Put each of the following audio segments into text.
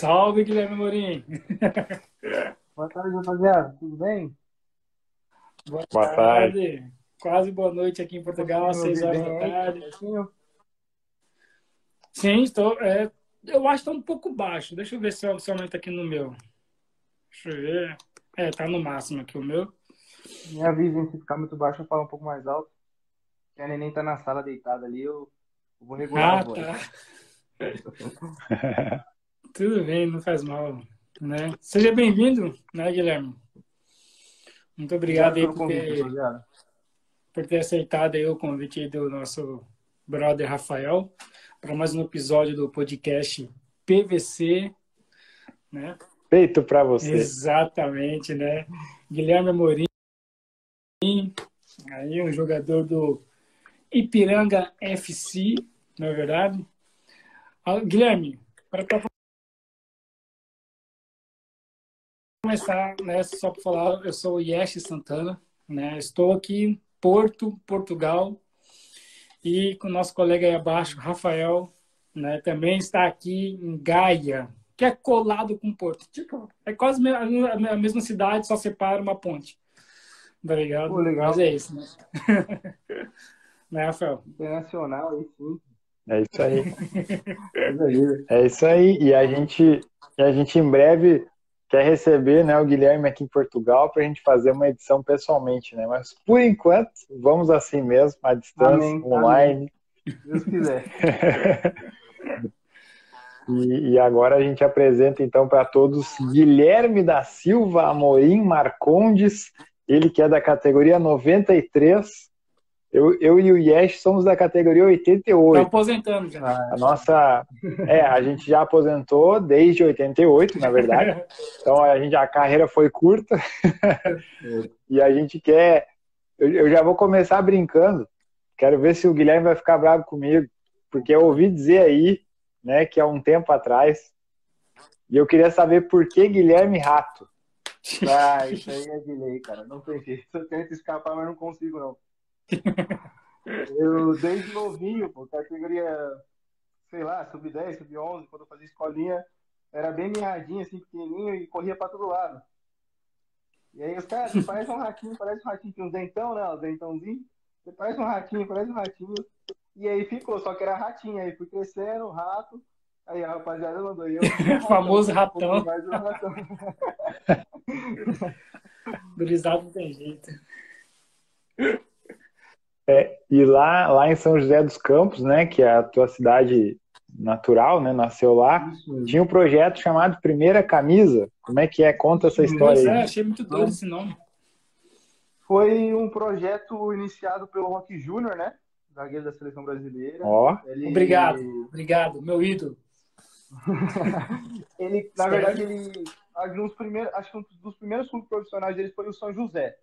Salve, Guilherme Morim. Boa tarde, rapaziada. Tudo bem? Boa, boa tarde. tarde. Quase boa noite aqui em Portugal, às seis horas da tarde. Sim, estou. É, eu acho que está um pouco baixo. Deixa eu ver se o aumenta aqui no meu. Deixa eu ver. É, tá no máximo aqui o meu. Me avisem se ficar muito baixo, eu falo um pouco mais alto. Que a neném tá na sala deitada ali, eu, eu vou regular ah, a voz. Tá. Tudo bem, não faz mal. Né? Seja bem-vindo, né, Guilherme? Muito obrigado, obrigado por, ter, convite, por ter aceitado o convite do nosso brother Rafael para mais um episódio do podcast PVC, né? Feito para você. Exatamente, né? Guilherme Amorim, aí um jogador do Ipiranga FC, não é verdade? Ah, Guilherme, para começar, né, só para falar, eu sou o Yesh Santana, né? Estou aqui em Porto, Portugal, e com o nosso colega aí abaixo, Rafael, né, também está aqui em Gaia, que é colado com Porto. Tipo, é quase a mesma cidade, só separa uma ponte. Tá ligado? Pô, legal. Mas é isso, né? né, Rafael? Internacional, aí sim. É isso aí. é isso aí. E a gente, e a gente em breve quer receber né, o Guilherme aqui em Portugal para a gente fazer uma edição pessoalmente, né? Mas por enquanto, vamos assim mesmo, à distância, amém, online. Amém. Deus quiser. E, e, agora a gente apresenta então para todos Guilherme da Silva Amorim Marcondes, ele que é da categoria 93. Eu, eu e o Yesh somos da categoria 88. Está aposentando já. A nossa. É, a gente já aposentou desde 88, na verdade. Então a, gente, a carreira foi curta. e a gente quer. Eu, eu já vou começar brincando. Quero ver se o Guilherme vai ficar bravo comigo. Porque eu ouvi dizer aí né, que há um tempo atrás. E eu queria saber por que Guilherme Rato. Ah, isso aí é de lei, cara. Não tem jeito. Eu tento escapar, mas não consigo, não. Eu, desde novinho, pô, categoria, sei lá, sub-10, sub-11, quando eu fazia escolinha, era bem miadinho, assim, pequenininho e corria pra todo lado. E aí os caras, você parece um ratinho, parece um ratinho, tinha um dentão, né, os dentãozinhos. Você parece um ratinho, parece um ratinho. E aí ficou, só que era ratinho. Aí fui crescendo, rato. Aí a rapaziada mandou eu. O famoso ratão. Mais um ratão. Gurizado tem jeito. É, e lá, lá em São José dos Campos, né, que é a tua cidade natural, né, nasceu lá, Isso. tinha um projeto chamado Primeira Camisa. Como é que é? Conta essa história Nossa, aí. É, achei muito doido esse nome. Foi um projeto iniciado pelo Rock Júnior, né? zagueiro da seleção brasileira. Ó. Oh. Ele... Obrigado, obrigado, meu ídolo. ele, na verdade, ele um primeiros, acho que um dos primeiros clubes profissionais dele foi o São José.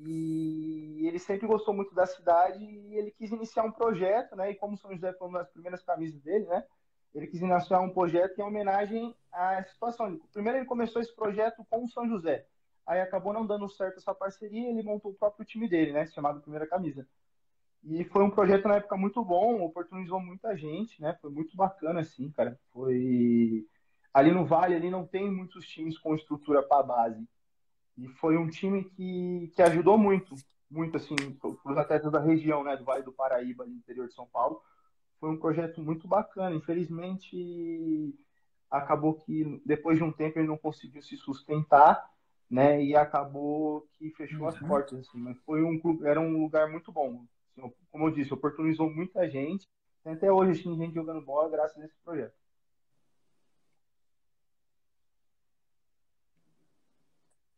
E ele sempre gostou muito da cidade e ele quis iniciar um projeto, né? E como São José foi uma das primeiras camisas dele, né? Ele quis iniciar um projeto em homenagem à situação. Primeiro ele começou esse projeto com o São José. Aí acabou não dando certo essa parceria, ele montou o próprio time dele, né? Chamado Primeira Camisa. E foi um projeto na época muito bom, oportunizou muita gente, né? Foi muito bacana, assim, cara. Foi. Ali no Vale, ali não tem muitos times com estrutura para base. E foi um time que, que ajudou muito, muito, assim, para os atletas da região, né? Do Vale do Paraíba, no interior de São Paulo. Foi um projeto muito bacana. Infelizmente, acabou que depois de um tempo ele não conseguiu se sustentar, né? E acabou que fechou uhum. as portas, assim. Mas foi um era um lugar muito bom como eu disse, oportunizou muita gente. Até hoje tem gente jogando bola graças a esse projeto.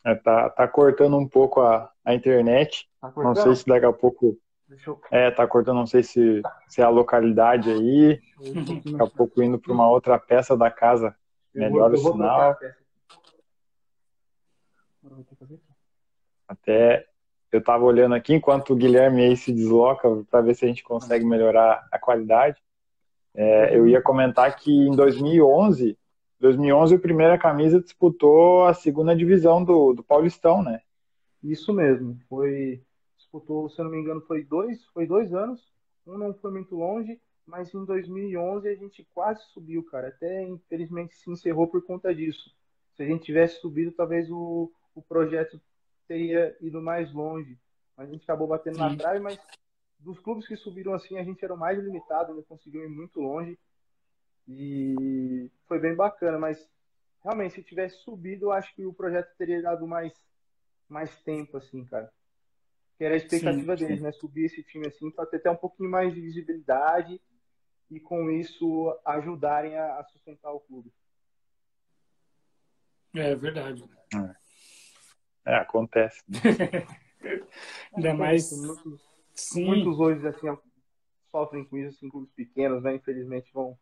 É, tá, tá cortando um pouco a, a internet. Tá não sei se daqui a pouco. Eu... É, tá cortando, não sei se, se é a localidade aí. Daqui a pouco indo para uma outra peça da casa. Melhor o sinal. Até eu estava olhando aqui enquanto o Guilherme aí se desloca para ver se a gente consegue melhorar a qualidade. É, eu ia comentar que em 2011, 2011 o Primeira Camisa disputou a segunda divisão do, do Paulistão, né? Isso mesmo. Foi disputou, se eu não me engano, foi dois, foi dois anos. Um não foi muito longe mas em 2011 a gente quase subiu, cara. Até infelizmente se encerrou por conta disso. Se a gente tivesse subido, talvez o, o projeto teria ido mais longe. Mas a gente acabou batendo Sim. na trave, mas dos clubes que subiram assim, a gente era o mais limitado, ainda conseguiu ir muito longe. E foi bem bacana, mas realmente, se tivesse subido, eu acho que o projeto teria dado mais, mais tempo, assim, cara. Que era a expectativa sim, deles, sim. né? Subir esse time assim para ter até um pouquinho mais de visibilidade e com isso ajudarem a, a sustentar o clube. É verdade. É, é acontece. Né? Ainda mais. Muitos, Sim. muitos hoje assim, sofrem com isso, assim, clubes pequenos, né? Infelizmente vão.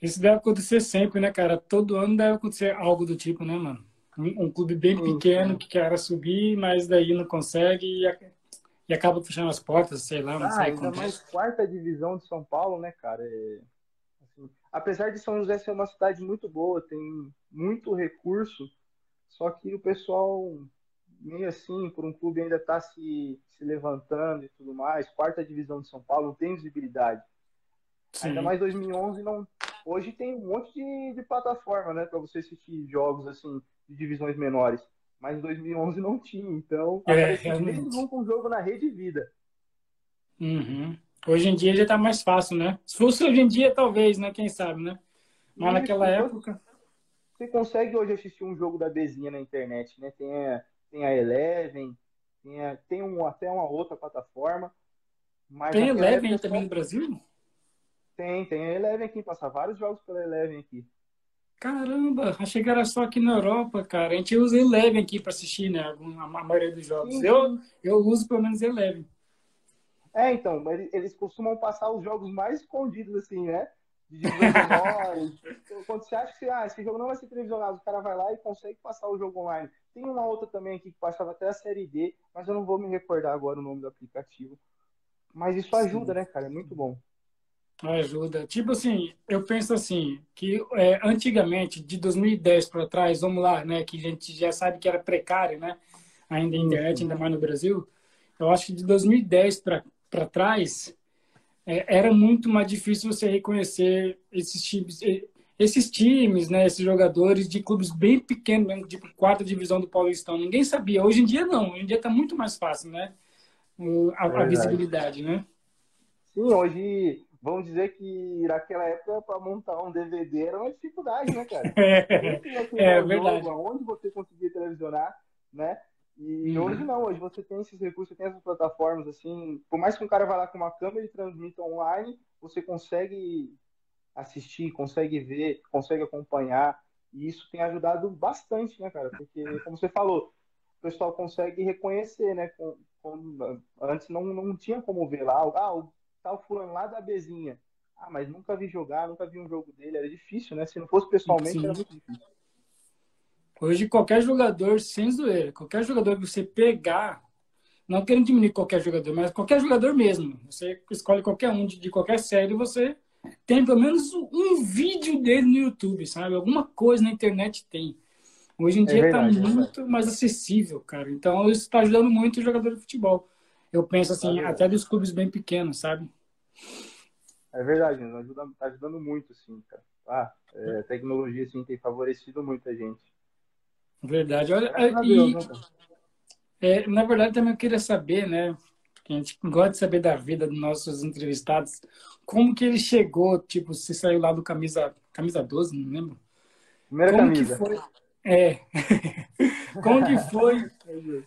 Isso deve acontecer sempre, né, cara? Todo ano deve acontecer algo do tipo, né, mano? Um, um clube bem pequeno que quer subir, mas daí não consegue e e acaba fechando as portas, sei lá, não ah, sei ainda mais quarta divisão de São Paulo, né, cara? É, assim, apesar de São José ser uma cidade muito boa, tem muito recurso, só que o pessoal meio assim, por um clube ainda tá se, se levantando e tudo mais, quarta divisão de São Paulo não tem visibilidade. Sim. Ainda mais 2011 não. Hoje tem um monte de, de plataforma, né, para você assistir jogos assim de divisões menores mas em 2011 não tinha. Então, é, realmente. com um jogo na Rede Vida. Uhum. Hoje em dia já está mais fácil, né? Se fosse hoje em dia, talvez, né? Quem sabe, né? Mas e naquela época. Você consegue hoje assistir um jogo da Bezinha na internet, né? Tem a, tem a Eleven, tem, a, tem um, até uma outra plataforma. Tem Eleven também no Brasil? Tem, tem a Eleven aqui, passa vários jogos pela Eleven aqui. Caramba, achei que era só aqui na Europa, cara. A gente usa Eleven aqui para assistir, né? A maioria dos jogos. Eu, eu uso pelo menos Eleven. É, então, eles costumam passar os jogos mais escondidos, assim, né? De menores. Quando você acha que ah, esse jogo não vai ser televisionado, o cara vai lá e consegue passar o jogo online. Tem uma outra também aqui que passava até a série D, mas eu não vou me recordar agora o nome do aplicativo. Mas isso ajuda, Sim. né, cara? É muito bom. Ajuda. Tipo assim, eu penso assim, que é, antigamente, de 2010 para trás, vamos lá, né, que a gente já sabe que era precário, né, ainda a internet, ainda mais no Brasil, eu acho que de 2010 para trás, é, era muito mais difícil você reconhecer esses times, esses times, né, esses jogadores de clubes bem pequenos, tipo quarta divisão do Paulistão. Ninguém sabia. Hoje em dia, não. Hoje em dia está muito mais fácil, né, a, a visibilidade, né? Sim, hoje vamos dizer que naquela época para montar um DVD era uma dificuldade, né, cara? é, é verdade. Onde você conseguia televisionar, né? E uhum. hoje não, hoje você tem esses recursos, tem essas plataformas, assim, por mais que um cara vá lá com uma câmera e transmita online, você consegue assistir, consegue ver, consegue acompanhar, e isso tem ajudado bastante, né, cara? Porque, como você falou, o pessoal consegue reconhecer, né? Com, com, antes não, não tinha como ver lá, ah, o tal fulano lá da Bezinha. Ah, mas nunca vi jogar, nunca vi um jogo dele. Era difícil, né? Se não fosse pessoalmente, Sim. era muito difícil. Hoje, qualquer jogador, sem zoeira, qualquer jogador que você pegar, não querendo diminuir qualquer jogador, mas qualquer jogador mesmo, você escolhe qualquer um de, de qualquer série, você tem pelo menos um vídeo dele no YouTube, sabe? Alguma coisa na internet tem. Hoje em é dia está muito é mais acessível, cara. Então, isso está ajudando muito o jogador de futebol. Eu penso assim, é até dos clubes bem pequenos, sabe? É verdade, ajuda, tá ajudando muito, assim, cara. Ah, é, a tecnologia, assim, tem favorecido muita gente. Verdade. Olha, e, Deus, né, é, na verdade, também eu queria saber, né? a gente gosta de saber da vida dos nossos entrevistados. Como que ele chegou, tipo, você saiu lá do camisa, camisa 12, não lembro? Primeira Como camisa. que foi? É. Como que foi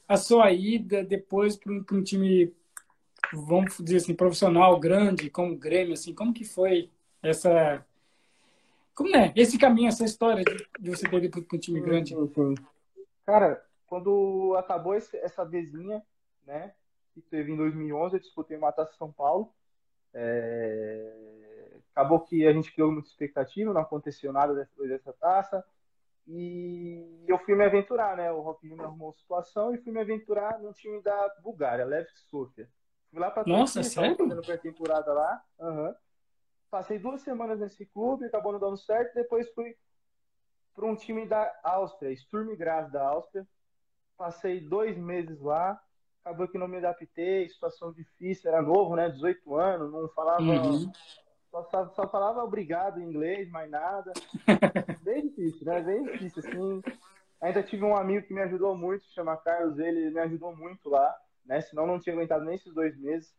a sua ida depois para um, um, time, vamos dizer assim, profissional grande, como o Grêmio, assim, como que foi essa... Como é? Esse caminho, essa história de, de você ter ido para um time grande? Cara, quando acabou esse, essa vezinha, né, que teve em 2011, eu disputei uma taça São Paulo. É... Acabou que a gente criou muita expectativa, não aconteceu nada depois dessa taça. E eu fui me aventurar, né? O Rock me arrumou situação e fui me aventurar no time da Bulgária, Levski Sofia. Fui lá para Nossa, sério? fazendo pré-temporada lá. Uhum. Passei duas semanas nesse clube, acabou não dando certo. Depois fui para um time da Áustria, Sturm Graz da Áustria. Passei dois meses lá. Acabou que não me adaptei, situação difícil, era novo, né? 18 anos, não falava, uhum. Só, só, falava obrigado em inglês, mais nada. Bem difícil, né? Bem difícil, assim. Ainda tive um amigo que me ajudou muito, se chama Carlos, ele me ajudou muito lá, né? Senão não tinha aguentado nem esses dois meses.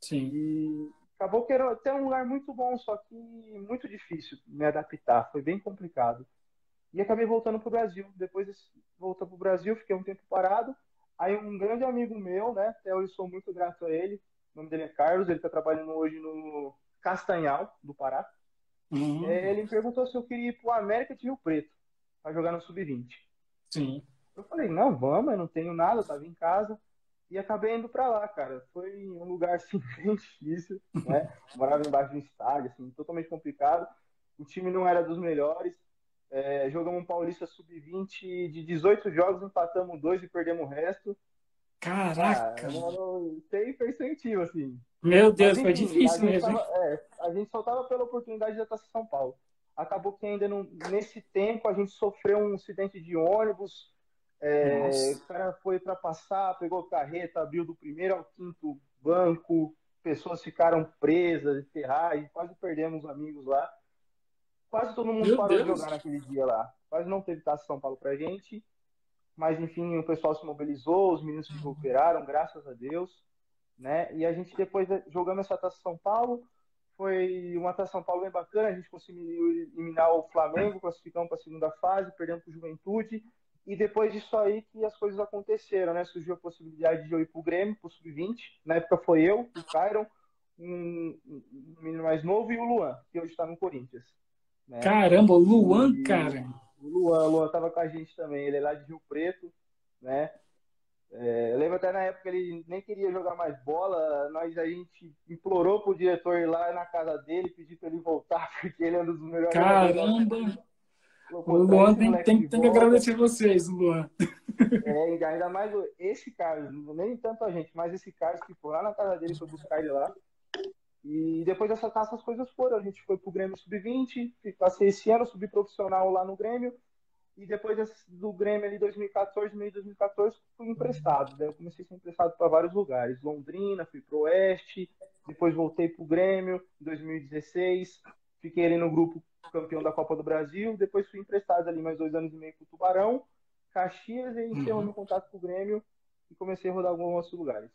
Sim. E acabou que era até um lugar muito bom, só que muito difícil me adaptar, foi bem complicado. E acabei voltando para o Brasil. Depois de voltar para o Brasil, fiquei um tempo parado. Aí um grande amigo meu, né? Até hoje sou muito grato a ele. O nome dele é Carlos, ele está trabalhando hoje no Castanhal, do Pará. Uhum. É, ele me perguntou se eu queria ir para o América de Rio Preto para jogar no Sub-20. Sim. Eu falei, não, vamos, eu não tenho nada, eu tava em casa. E acabei indo para lá, cara. Foi um lugar, assim, bem difícil, né? Morava embaixo de um estádio, assim, totalmente complicado. O time não era dos melhores. É, jogamos um Paulista Sub-20 de 18 jogos, empatamos dois e perdemos o resto. Caraca! Ah, percentil, assim. Meu Deus, Mas, enfim, foi difícil mesmo. Tava, é, a gente só tava pela oportunidade de estar em São Paulo acabou que ainda não, nesse tempo a gente sofreu um acidente de ônibus. É, o cara foi para passar, pegou carreta, abriu do primeiro ao quinto banco, pessoas ficaram presas, ferragens, quase perdemos amigos lá. Quase todo mundo Meu parou Deus. de jogar naquele dia lá. Quase não teve taça São Paulo pra gente. Mas enfim, o pessoal se mobilizou, os meninos se recuperaram, graças a Deus. Né? E a gente depois jogando essa taça São Paulo, foi uma Taça São Paulo bem bacana, a gente conseguiu eliminar o Flamengo, classificamos para a segunda fase, perdemos para o Juventude, e depois disso aí que as coisas aconteceram, né? Surgiu a possibilidade de eu ir para o Grêmio, para o Sub-20, na época foi eu, o Cairon, um, um menino mais novo, e o Luan, que hoje está no Corinthians. Né? Caramba, o Luan, e, cara! O Luan, o Luan estava com a gente também, ele é lá de Rio Preto, né? É, eu lembro até na época ele nem queria jogar mais bola, nós a gente implorou pro diretor ir lá na casa dele, pedir para ele voltar, porque ele é um dos melhores. Caramba! O Luan tem, tem, tem que agradecer vocês, Luan. É, ainda mais esse Carlos, nem tanto a gente, mas esse Carlos que foi lá na casa dele foi buscar ele lá. E depois dessa taça as coisas foram. A gente foi pro Grêmio Sub-20, passei esse ano subprofissional lá no Grêmio. E depois do Grêmio ali 2014, meio de 2014, fui emprestado. Daí eu comecei a ser emprestado para vários lugares. Londrina, fui pro Oeste, depois voltei pro Grêmio em 2016. Fiquei ali no grupo campeão da Copa do Brasil. Depois fui emprestado ali mais dois anos e meio pro Tubarão, Caxias e encerrou uhum. meu contato com o Grêmio e comecei a rodar alguns outros lugares.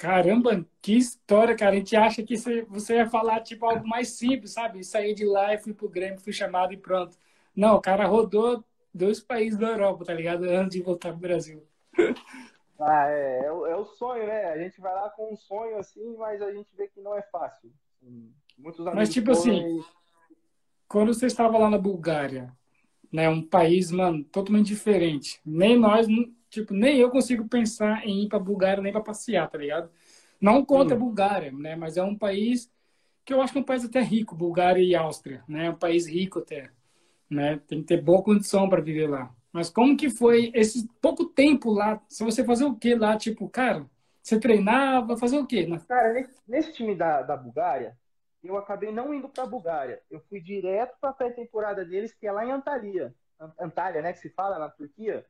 Caramba, que história, cara. A gente acha que você ia falar tipo algo mais simples, sabe? Saí de lá e fui pro Grêmio, fui chamado e pronto. Não, o cara rodou dois países da Europa, tá ligado? Antes de voltar pro Brasil. Ah, é, é, o, é o sonho, né? A gente vai lá com um sonho assim, mas a gente vê que não é fácil. Muitos mas, tipo assim, quando você estava lá na Bulgária, né? Um país, mano, totalmente diferente. Nem nós, tipo, nem eu consigo pensar em ir pra Bulgária nem pra passear, tá ligado? Não contra a Bulgária, né? Mas é um país que eu acho que é um país até rico, Bulgária e Áustria, né? Um país rico até né? Tem que ter boa condição para viver lá. Mas como que foi esse pouco tempo lá? Se você fazer o que lá, tipo, cara, você treinava, fazer o quê? Cara, nesse, nesse time da, da Bulgária, eu acabei não indo para a Bulgária. Eu fui direto para a pré-temporada deles, que é lá em Antalya. Antalya, né, que se fala na Turquia.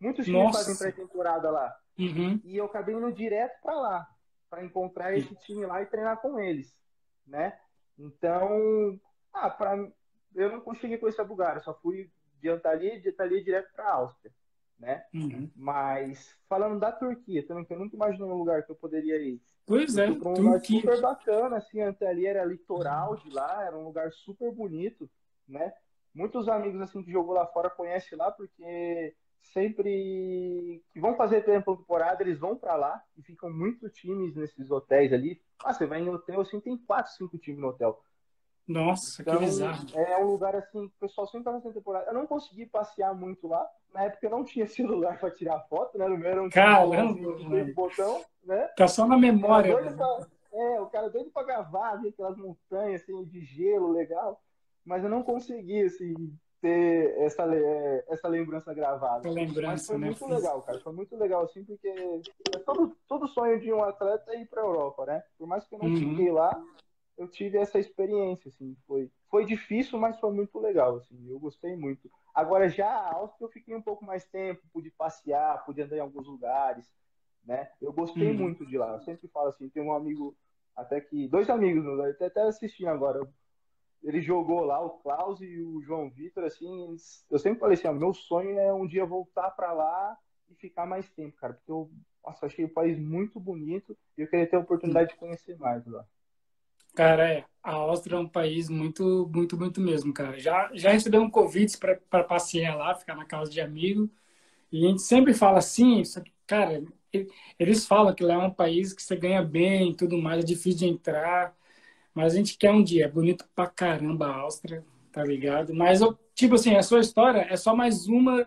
Muitos times fazem pré-temporada lá. Uhum. E eu acabei indo direto para lá, para encontrar esse time lá e treinar com eles, né? Então, ah, para eu não consegui conhecer a Bulgária, só fui de Antalya, de Antalya direto para a Áustria, né? Uhum. Mas falando da Turquia, também que eu nunca imaginei um lugar que eu poderia ir. Pois é, um lugar super bacana, assim, Antalya era litoral de lá, era um lugar super bonito, né? Muitos amigos assim que jogou lá fora conhecem lá porque sempre que vão fazer temporada, eles vão para lá e ficam muitos times nesses hotéis ali. Ah, você vai em hotel, assim, tem quatro, cinco times no hotel. Nossa, então, que bizarro. É um lugar assim, o pessoal sempre tá nessa temporada. Eu não consegui passear muito lá. Na época eu não tinha celular para tirar foto, né? No meu era um Caramba, assim, botão, né? Tá só na memória. Pra, é, o cara doido pra gravar, ver aquelas montanhas assim, de gelo legal. Mas eu não consegui, assim, ter essa, é, essa lembrança gravada. Lembrança, Mas foi né? muito legal, cara. Foi muito legal, assim, porque é todo, todo sonho de um atleta é ir pra Europa, né? Por mais que eu não uhum. fiquei lá, eu tive essa experiência, assim, foi, foi difícil, mas foi muito legal, assim, eu gostei muito. Agora, já a Áustria eu fiquei um pouco mais tempo, pude passear, pude andar em alguns lugares, né? Eu gostei uhum. muito de lá, eu sempre falo assim, tem um amigo Até que dois amigos, até, até assistindo agora. Ele jogou lá, o Klaus e o João Vitor, assim, eu sempre falei assim, ó, meu sonho é um dia voltar para lá e ficar mais tempo, cara, porque eu nossa, achei o país muito bonito e eu queria ter a oportunidade de conhecer mais lá. Cara, é, a Áustria é um país muito, muito, muito mesmo, cara. Já, já um convite para passear lá, ficar na casa de amigo. E a gente sempre fala assim, só que, cara, eles falam que lá é um país que você ganha bem e tudo mais, é difícil de entrar. Mas a gente quer um dia, é bonito pra caramba a Áustria, tá ligado? Mas, tipo assim, a sua história é só mais uma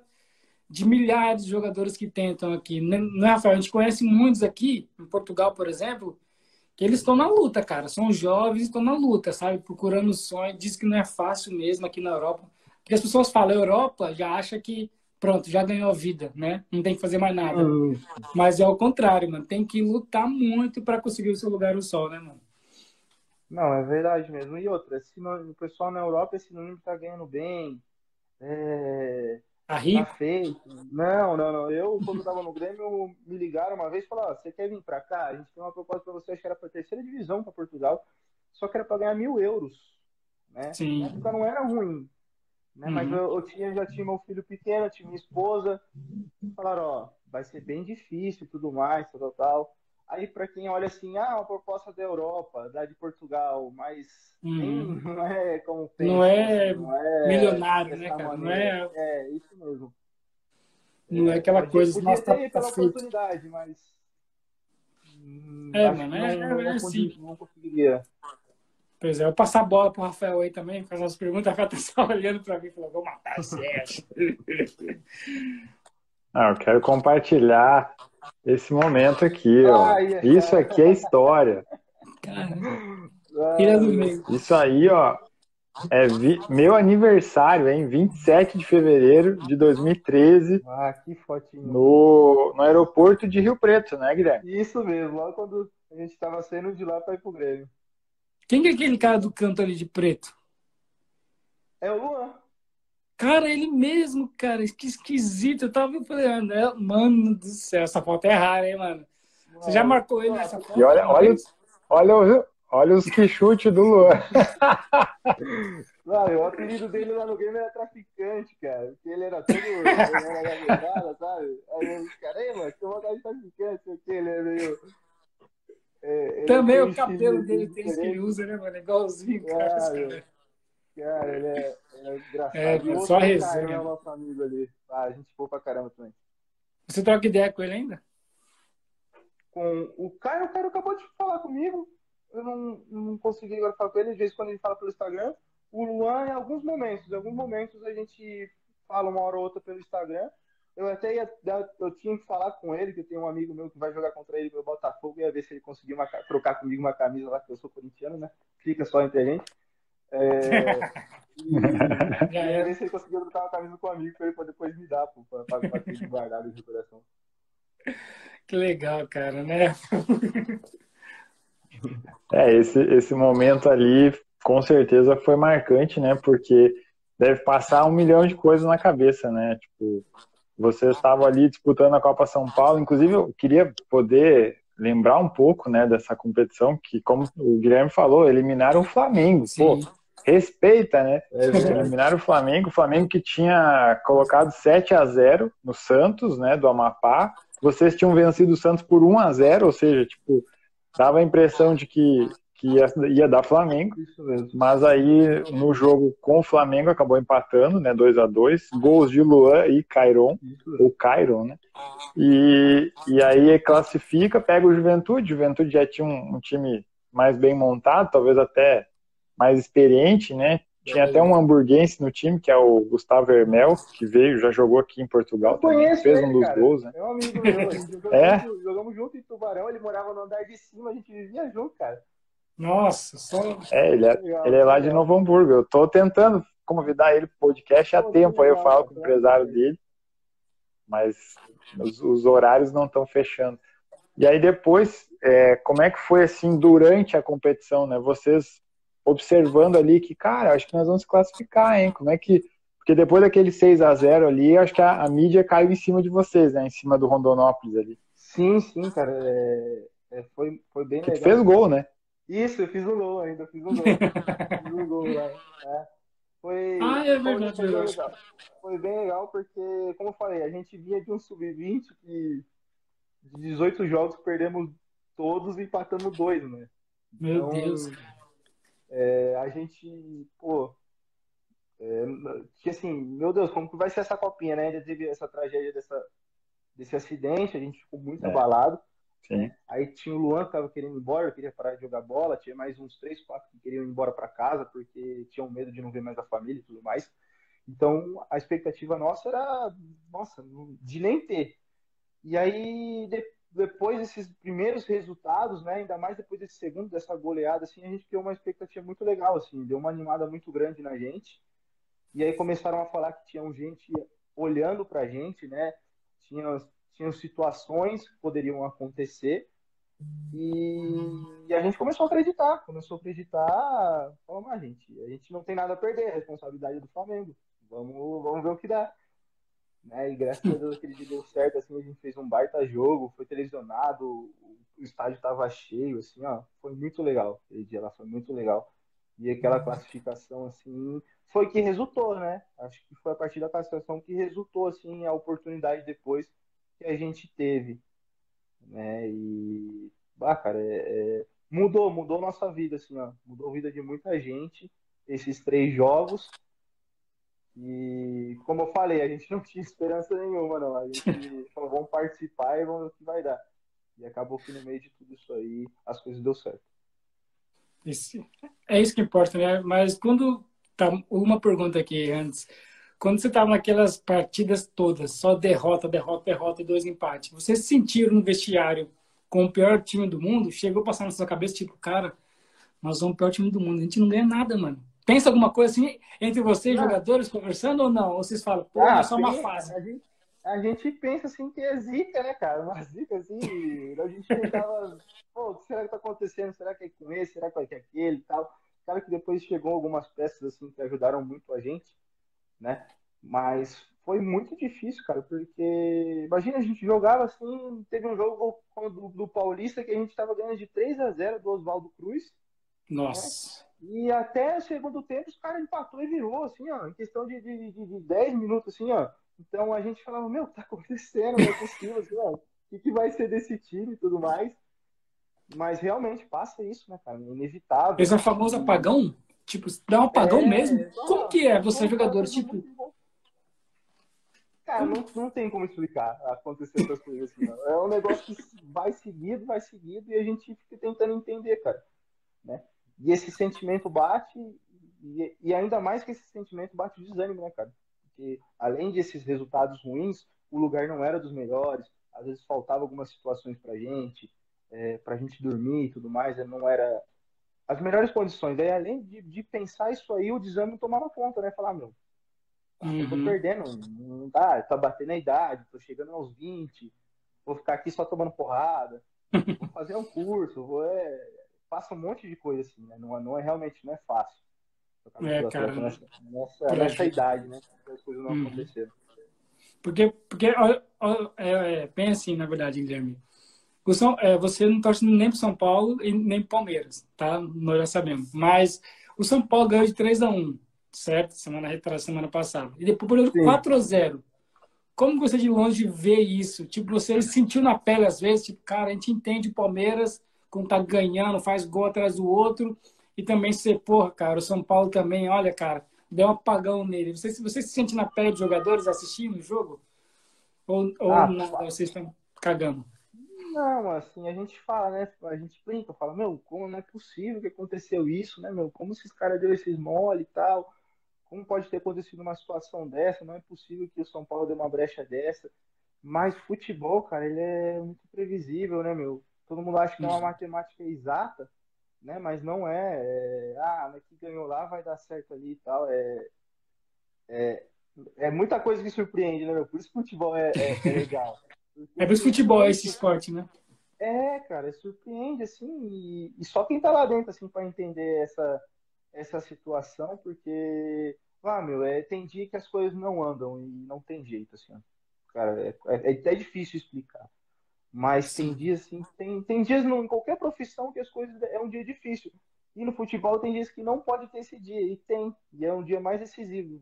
de milhares de jogadores que tentam aqui. Não é, Rafael? A gente conhece muitos aqui, em Portugal, por exemplo, que eles estão na luta, cara. São jovens, estão na luta, sabe? Procurando o sonho. Diz que não é fácil mesmo aqui na Europa. Porque as pessoas falam Europa, já acha que pronto, já ganhou vida, né? Não tem que fazer mais nada. Uhum. Mas é o contrário, mano. Tem que lutar muito para conseguir o seu lugar no sol, né, mano? Não, é verdade mesmo. E outra, o pessoal na Europa é sinônimo de tá ganhando bem, é, Tá rico? Tá feito. Não, não, não. Eu, quando tava no Grêmio, me ligaram uma vez e falaram: você quer vir pra cá? A gente tem uma proposta pra você, acho que era pra terceira divisão pra Portugal, só que era pra ganhar mil euros. Né? Sim. Na época não era ruim. Né? Uhum. Mas eu, eu, tinha, já tinha meu filho pequeno, tinha minha esposa. Falaram: ó, vai ser bem difícil tudo mais, tal, tal. Aí, para quem olha assim, ah, uma proposta da Europa, da de Portugal, mas uhum. não é como pensa, não, é não é milionário, né, cara? Não é... é isso mesmo. Não é, é aquela coisa, podia nossa, ter tá pela oportunidade, mas hum, é, mano, é, não, é, é assim. Não conseguiria. Pois é, eu passar a bola pro Rafael aí também, fazer umas perguntas, o Rafael tá só olhando pra mim e falou, vou matar esse Não, eu quero compartilhar esse momento aqui, ó. Isso aqui é história. Isso aí, ó, é vi... meu aniversário, hein? 27 de fevereiro de 2013. Ah, que fotinho. No, no aeroporto de Rio Preto, né, Guilherme? Isso mesmo, logo quando a gente estava saindo de lá para ir pro Grêmio. Quem que é aquele cara do canto ali de preto? É o Luan. Cara, ele mesmo, cara, que esquisito. Eu tava falando, ah, mano do céu, essa foto é rara, hein, mano? Você já marcou ele nessa foto? E olha, olha, olha, olha os que chute do Luan. Mano, o apelido dele lá no game era traficante, cara. Porque ele era todo. ele era sabe? Aí os caras, mano, que vontade de traficante, porque ele é meio. É, Também o cabelo dele tem isso que ele usa, né, mano? Igualzinho, cara. Ah, Cara, ele é, é engraçado. É, só resenha. É o nosso amigo ali. Ah, a gente boa pra caramba também. Você troca ideia com ele ainda? Com o Caio, o Caio acabou de falar comigo. Eu não, não consegui agora falar com ele. Às vezes, quando ele fala pelo Instagram. O Luan, em alguns momentos, em alguns momentos a gente fala uma hora ou outra pelo Instagram. Eu até ia, eu tinha que falar com ele, que tem um amigo meu que vai jogar contra ele pelo Botafogo, ia ver se ele conseguiu uma, trocar comigo uma camisa lá, que eu sou corintiano, né? Fica só entre a gente. É, e, e ver se ele conseguiu trocar uma camisa com um amigo para ele poder depois me dar, para ter guardado de coração. Que legal, cara, né? É, esse, esse momento ali com certeza foi marcante, né? Porque deve passar um milhão de coisas na cabeça, né? Tipo, você estava ali disputando a Copa São Paulo, inclusive eu queria poder lembrar um pouco, né, dessa competição que, como o Guilherme falou, eliminaram o Flamengo. Sim. Pô, respeita, né? É Eliminaram o Flamengo, o Flamengo que tinha colocado 7 a 0 no Santos, né, do Amapá. Vocês tinham vencido o Santos por 1 a 0, ou seja, tipo, dava a impressão de que, que ia, ia dar Flamengo. Mas aí no jogo com o Flamengo acabou empatando, né, 2 a 2, gols de Luan e Cairon, ou Cairon, né? E, e aí classifica, pega o Juventude, Juventude já tinha um, um time mais bem montado, talvez até mais experiente, né? Tinha até um hamburguense no time, que é o Gustavo Hermel, que veio, já jogou aqui em Portugal. Conheço fez ele, um dos cara. gols, né? É um amigo meu. Jogamos, é? junto, jogamos junto em Tubarão, ele morava no andar de cima, a gente vivia junto, cara. Nossa, só. É, ele é, legal, ele é lá de Novo Hamburgo. Eu tô tentando convidar ele pro podcast há tempo, legal, aí eu falo com o empresário dele, mas os, os horários não estão fechando. E aí depois, é, como é que foi assim durante a competição, né? Vocês observando ali que, cara, acho que nós vamos classificar, hein? Como é que. Porque depois daquele 6 a 0 ali, acho que a, a mídia caiu em cima de vocês, né? Em cima do Rondonópolis ali. Sim, sim, cara. É, é, foi, foi bem que legal. fez gol, né? Isso, eu fiz um gol ainda, fiz um gol. fiz um gol lá. É. Foi, ah, é verdade, foi, bem legal. foi bem legal porque, como eu falei, a gente vinha de um sub-20 que de 18 jogos perdemos todos e empatamos dois, né? Meu então, Deus. É, a gente, pô, é, que assim, meu Deus, como que vai ser essa copinha, né? Ainda teve essa tragédia dessa, desse acidente, a gente ficou muito é. abalado. Sim. Aí tinha o Luan que tava querendo ir embora, queria parar de jogar bola, tinha mais uns três, quatro que queriam ir embora para casa porque tinham medo de não ver mais a família e tudo mais. Então a expectativa nossa era, nossa, de nem ter. E aí de, depois desses primeiros resultados, né, ainda mais depois desse segundo dessa goleada, assim, a gente criou uma expectativa muito legal, assim, deu uma animada muito grande na gente. E aí começaram a falar que tinha gente olhando pra gente, né? Tinha tinham situações que poderiam acontecer e, e, a gente começou a acreditar, começou a acreditar, falou, mas gente, a gente não tem nada a perder, a responsabilidade é do Flamengo, vamos, vamos ver o que dá. Né? E graças a Deus aquele dia deu certo, assim, a gente fez um baita jogo, foi televisionado, o, estádio estava cheio, assim, ó, foi muito legal aquele dia lá, foi muito legal. E aquela classificação, assim, foi que resultou, né? Acho que foi a partir da classificação que resultou, assim, a oportunidade depois que a gente teve. Né? E, bah, cara, é, é, mudou, mudou nossa vida, assim, ó. Mudou a vida de muita gente, esses três jogos. E, como eu falei, a gente não tinha esperança nenhuma, não. A gente falou, vamos participar e vamos ver o que vai dar. E acabou que no meio de tudo isso aí, as coisas deu certo. Isso, é isso que importa, né? Mas quando. Tá, uma pergunta aqui antes quando você estava naquelas partidas todas, só derrota, derrota, derrota e dois empates, você se sentiu no vestiário com o pior time do mundo? Chegou a passar na sua cabeça, tipo, cara, nós somos o pior time do mundo, a gente não ganha nada, mano. Pensa alguma coisa assim entre vocês, ah. jogadores, conversando ou não? Ou vocês falam, pô, ah, é só uma fase? A gente, a gente pensa assim que é zica, né, cara? Uma zica assim, a gente pensava, pô, o que será que tá acontecendo? Será que é com esse? Será que é com aquele e tal? Claro que depois chegou algumas peças assim que ajudaram muito a gente né? Mas foi muito difícil, cara, porque imagina a gente jogava assim, teve um jogo do, do Paulista que a gente estava ganhando de 3 a 0 do Oswaldo Cruz. Nossa. Né? E até o segundo tempo os caras empatou e virou, assim, ó, em questão de, de, de, de 10 minutos, assim, ó. Então a gente falava, meu, tá acontecendo, não é possível, assim, ó, o que, que vai ser desse time e tudo mais. Mas realmente passa isso, né, cara? É inevitável. Esse é o famoso apagão? Tipo, dá um apagão é, mesmo? Como que é você, jogador? Tipo. Cara, não, não tem como explicar acontecer essas coisas assim. Não. É um negócio que vai seguido, vai seguido, e a gente fica tentando entender, cara. Né? E esse sentimento bate, e, e ainda mais que esse sentimento bate o desânimo, né, cara? Porque além desses resultados ruins, o lugar não era dos melhores, às vezes faltava algumas situações pra gente, é, pra gente dormir e tudo mais, não era as melhores condições. Aí, além de, de pensar isso aí, o desânimo tomava conta, né? Falar, meu, uhum. eu tô uhum. perdendo, não dá, tá batendo a idade, tô chegando aos 20, vou ficar aqui só tomando porrada, vou fazer um curso, vou. É, passa um monte de coisa assim, né? Não, não é realmente não é fácil. É, cara, nessa, nessa, nessa idade, né? As coisas não uhum. aconteceram. Porque, porque é, é, bem assim, na verdade, Guilherme. O São, é, você não torce nem para São Paulo e nem para Palmeiras, tá? Nós já sabemos. Mas o São Paulo ganhou de 3 a 1 certo? Semana retrasada, semana passada. E depois ganhou de 4 a 0 Como você de longe vê isso? Tipo, você sentiu na pele às vezes, tipo, cara, a gente entende o Palmeiras quando tá ganhando, faz gol atrás do outro. E também você, porra, cara, o São Paulo também, olha, cara, deu um apagão nele. Você, você se sente na pele de jogadores assistindo o jogo? Ou, ou ah, nada, vocês estão cagando? Não, assim, a gente fala, né? A gente brinca, fala, meu, como não é possível que aconteceu isso, né, meu? Como esses caras deu esses mole e tal? Como pode ter acontecido uma situação dessa? Não é possível que o São Paulo dê uma brecha dessa. Mas futebol, cara, ele é muito previsível, né, meu? Todo mundo acha que é uma matemática exata, né? Mas não é. é ah, mas que ganhou lá vai dar certo ali e tal. É, é, é muita coisa que surpreende, né, meu? Por isso que futebol é, é, é legal. É por futebol esse esporte, né? É, cara, surpreende, assim, e, e só quem tá lá dentro, assim, para entender essa, essa situação, porque, ah, meu, é, tem dia que as coisas não andam e não tem jeito, assim, ó. cara, é, é, é até difícil explicar. Mas tem dias assim, tem, tem dias em qualquer profissão que as coisas é um dia difícil. E no futebol tem dias que não pode ter esse dia, e tem, e é um dia mais decisivo.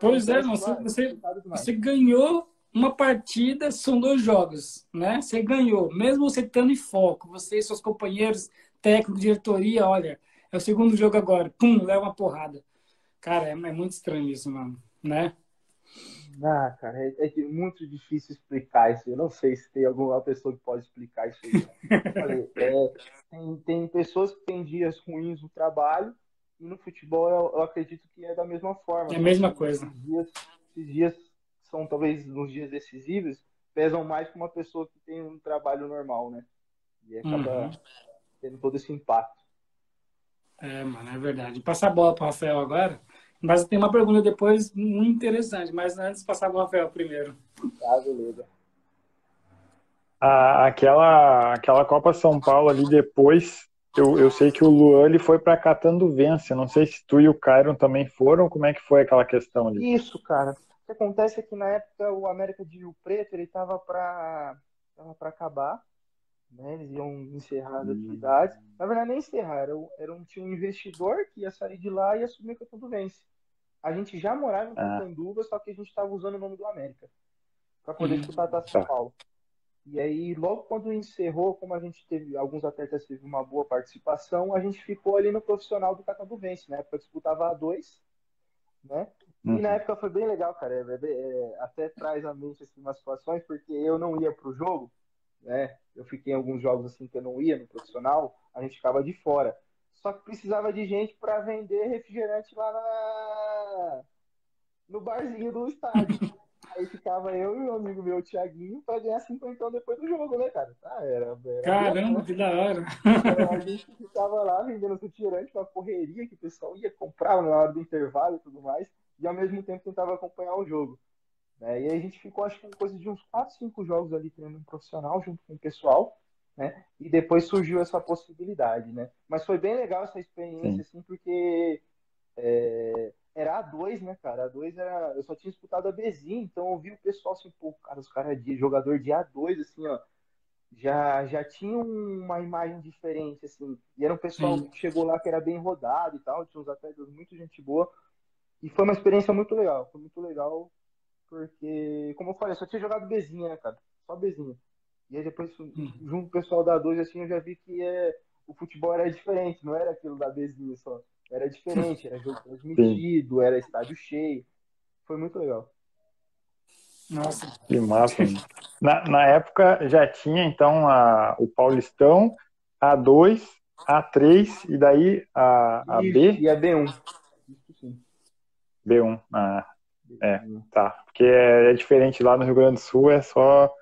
pois é, você, você, você ganhou uma partida, são dois jogos, né? Você ganhou, mesmo você estando em foco, você e seus companheiros, técnico, diretoria, olha, é o segundo jogo agora, pum, leva uma porrada. Cara, é, é muito estranho isso, mano, né? Ah, cara, é, é, muito difícil explicar isso. Eu não sei se tem alguma pessoa que pode explicar isso aí. é, tem, tem pessoas que têm dias ruins no trabalho e no futebol eu, eu acredito que é da mesma forma. É a mesma coisa. Esses dias, esses dias são talvez nos dias decisivos, pesam mais que uma pessoa que tem um trabalho normal, né? E acaba uhum. tendo todo esse impacto. É, mano, é verdade. Passar a bola para o Rafael agora. Mas tem uma pergunta depois muito interessante, mas antes passar para o Rafael primeiro. Ah, beleza. Ah, aquela, aquela Copa São Paulo ali depois, eu, eu sei que o Luan ele foi para Catanduvense. Não sei se tu e o Cairon também foram. Como é que foi aquela questão ali? Isso, cara. O que acontece é que na época o América de Rio Preto ele estava para tava para acabar, né? Eles iam encerrar as hum. atividades. Na verdade nem encerrar, era, era um tinha um investidor que ia sair de lá e assumir o Catanduvense. A gente já morava em. Catanduva, ah. só que a gente estava usando o nome do América para poder hum. disputar a Taça São tá. Paulo. E aí, logo quando encerrou, como a gente teve, alguns atletas teve uma boa participação, a gente ficou ali no profissional do Catanduvense, na época disputava A2, né? Uhum. E na época foi bem legal, cara. É, é, é, até traz à mente assim, umas situações, porque eu não ia pro jogo, né? Eu fiquei em alguns jogos assim que eu não ia no profissional, a gente ficava de fora. Só que precisava de gente para vender refrigerante lá na... no barzinho do estádio. Aí ficava eu e o amigo meu, o Thiaguinho, pra ganhar 50 depois do jogo, né, cara? Ah, era, era Caramba, que da hora. Então, a gente ficava lá vendendo refrigerante com a correria que o pessoal ia comprar na hora do intervalo e tudo mais, e ao mesmo tempo tentava acompanhar o jogo. Né? E aí a gente ficou, acho que, coisa de uns 4, 5 jogos ali treinando profissional junto com o pessoal, né? E depois surgiu essa possibilidade, né? Mas foi bem legal essa experiência, Sim. assim, porque é, era A2, né, cara? A2 era. Eu só tinha disputado a Bzinha, então eu vi o pessoal assim, pô, cara, os caras de jogador de A2, assim, ó. Já, já tinha uma imagem diferente, assim. E era um pessoal Sim. que chegou lá que era bem rodado e tal, tinha uns atletas muito gente boa. E foi uma experiência muito legal. Foi muito legal, porque, como eu falei, eu só tinha jogado Bzinha, né, cara? Só Bzinha. E aí depois, uhum. junto com o pessoal da 2, assim, eu já vi que é, o futebol era diferente, não era aquilo da Bzinha só. Era diferente, era jogo transmitido, Sim. era estádio cheio. Foi muito legal. Nossa. Que massa. na, na época já tinha então a, o Paulistão, A2, A3 e daí a, a B. E a B1. B1. Ah, é, tá. Porque é, é diferente lá no Rio Grande do Sul, é só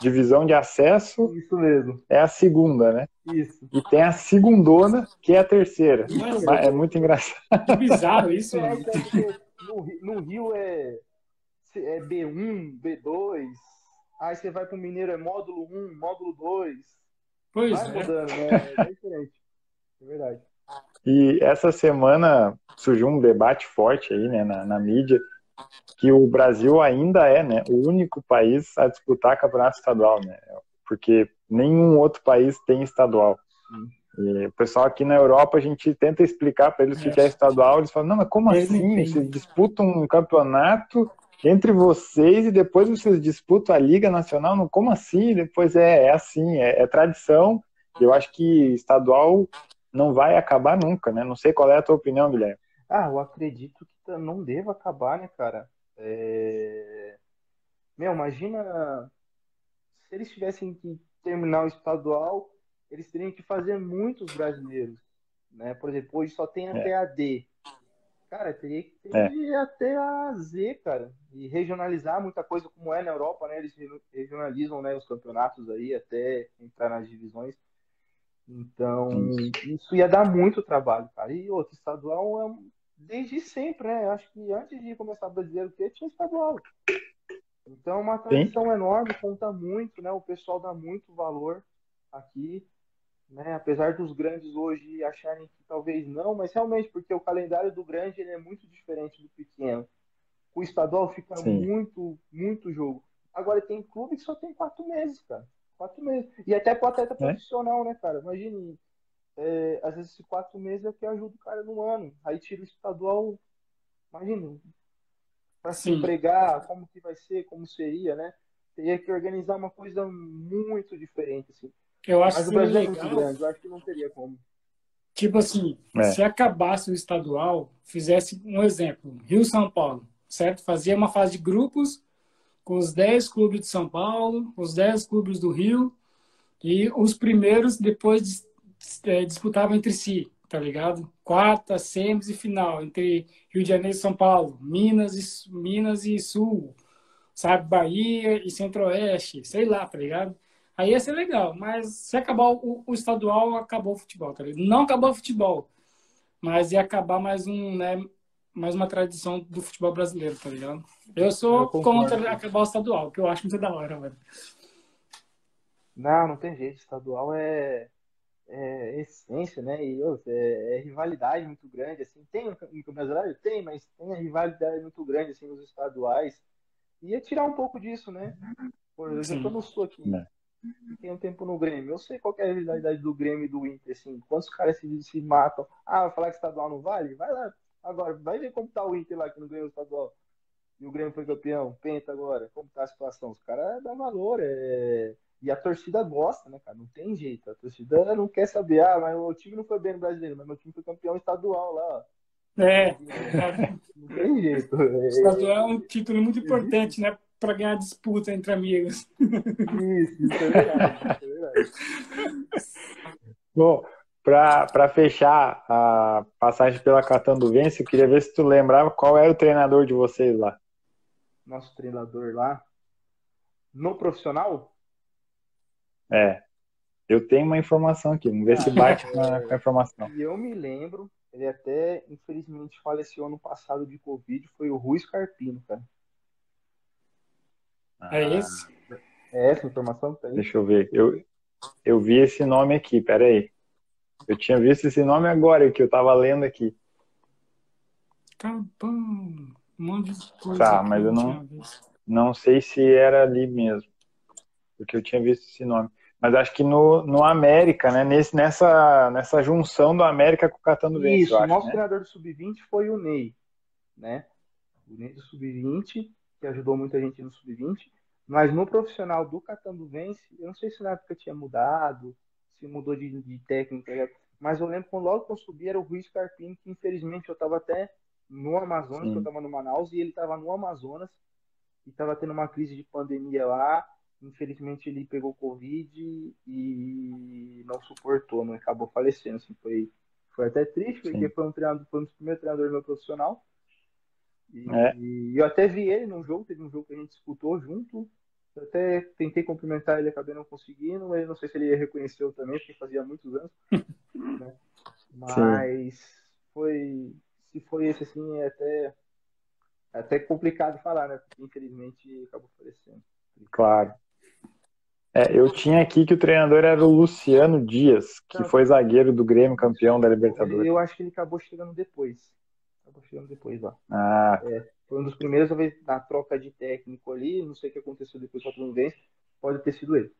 divisão de acesso. Isso mesmo. É a segunda, né? Isso. E tem a segundona, que é a terceira. É, é muito engraçado. Que bizarro isso, é, no, no, Rio é, é B1, B2. Aí você vai para o Mineiro, é módulo 1, módulo 2. Pois vai é. mudando, né? É diferente. É verdade. E essa semana surgiu um debate forte aí, né, na, na mídia, que o Brasil ainda é né, o único país a disputar campeonato estadual, né? Porque nenhum outro país tem estadual. E o pessoal aqui na Europa, a gente tenta explicar para eles o que é estadual, eles falam, não, mas como assim? Vocês disputam um campeonato entre vocês e depois vocês disputam a Liga Nacional? como assim? Depois é, é assim, é, é tradição. Eu acho que estadual não vai acabar nunca, né? Não sei qual é a tua opinião, Guilherme. Ah, eu acredito que não deva acabar, né, cara? É... Meu, imagina se eles tivessem que terminar o estadual, eles teriam que fazer muitos brasileiros, né? Por exemplo, hoje só tem até é. a D. Cara, teria que ter é. até a Z, cara. E regionalizar muita coisa como é na Europa, né? Eles regionalizam né, os campeonatos aí até entrar nas divisões. Então, isso ia dar muito trabalho, cara. E outro, estadual é desde sempre, né? Acho que antes de começar o brasileiro ter, tinha estadual. Então, é uma tradição Sim. enorme, conta muito, né? O pessoal dá muito valor aqui, né? Apesar dos grandes hoje acharem que talvez não, mas realmente, porque o calendário do grande ele é muito diferente do pequeno. O estadual fica Sim. muito, muito jogo. Agora, tem clube que só tem quatro meses, cara. Quatro meses. E até pro atleta é? profissional, né, cara? Imagine, é, às vezes esses quatro meses é que ajuda o cara no ano. Aí tira o estadual, imagina, para se empregar, como que vai ser, como seria, né? Teria que organizar uma coisa muito diferente, assim. Eu acho Mas o Brasil legal. é muito grande, eu acho que não teria como. Tipo assim, é. se acabasse o estadual, fizesse um exemplo, Rio-São Paulo, certo? Fazia uma fase de grupos com os 10 clubes de São Paulo, os 10 clubes do Rio, e os primeiros depois é, disputavam entre si, tá ligado? Quarta, semis e final, entre Rio de Janeiro e São Paulo, Minas e, Minas e Sul, sabe? Bahia e Centro-Oeste, sei lá, tá ligado? Aí ia ser legal, mas se acabar o, o estadual, acabou o futebol, tá ligado? Não acabou o futebol, mas ia acabar mais um, né, mais uma tradição do futebol brasileiro, tá ligado? Eu sou eu contra acabar o estadual, que eu acho muito da hora, velho. Não, não tem jeito. Estadual é, é essência, né? E é, é, rivalidade muito grande, assim. Tem no brasileiro? Tem, mas tem a rivalidade muito grande, assim, nos estaduais. E ia tirar um pouco disso, né? Por exemplo, eu não sou aqui. Não. Né? tem um tempo no Grêmio. Eu sei qual é a realidade do Grêmio e do Inter, assim. Quantos caras se, se matam? Ah, vai falar que estadual não vale? Vai lá. Agora, vai ver como tá o Inter lá que não ganhou o estadual. E o Grêmio foi campeão. Penta agora. Como tá a situação? Os caras dão valor. É... E a torcida gosta, né, cara? Não tem jeito. A torcida não quer saber, ah, mas o time não foi bem no brasileiro, mas meu time foi campeão estadual lá, ó. É. Não tem jeito. Estadual é um título muito importante, né? para ganhar disputa entre amigos. Isso, isso é verdade. Isso é verdade. Bom, para fechar a passagem pela Catanduvense, eu queria ver se tu lembrava qual era o treinador de vocês lá. Nosso treinador lá? No profissional? É. Eu tenho uma informação aqui, vamos ver se bate com a, informação. E eu me lembro, ele até infelizmente faleceu ano passado de Covid, foi o Rui Scarpino, cara. É esse? É essa informação que tá aí? Deixa eu ver. Eu, eu vi esse nome aqui, peraí. Eu tinha visto esse nome agora que eu tava lendo aqui. Capão. Um monte de coisa. Tá, mas eu não, não sei se era ali mesmo. Porque eu tinha visto esse nome. Mas acho que no, no América, né? Nesse, nessa, nessa junção do América com o Catando Vence. Isso, o nosso né? treinador do Sub-20 foi o Ney, né? O Ney do Sub-20 que ajudou muita gente no sub-20, mas no profissional do Catanduvense, eu não sei se na época tinha mudado, se mudou de, de técnica, mas eu lembro quando logo que eu subi era o Ruiz Carpini, que infelizmente eu estava até no Amazonas, que eu estava no Manaus, e ele estava no Amazonas, e estava tendo uma crise de pandemia lá, infelizmente ele pegou Covid e não suportou, não né? acabou falecendo, assim, foi, foi até triste, porque foi um, treinador, foi um dos primeiros treinadores meu profissional, e, é. e, eu até vi ele num jogo, teve um jogo que a gente disputou junto. Eu até tentei cumprimentar ele, acabei não conseguindo, mas não sei se ele reconheceu também, porque fazia muitos anos. né? Mas Sim. foi. Se foi esse assim, é até, é até complicado falar, né? Porque infelizmente acabou falecendo. Claro. É, eu tinha aqui que o treinador era o Luciano Dias, que tá. foi zagueiro do Grêmio, campeão da Libertadores. Eu acho que ele acabou chegando depois acabou chegando depois lá. Ah. É, foi um dos primeiros, talvez, na troca de técnico ali, não sei o que aconteceu depois com a Fluminense, pode ter sido ele.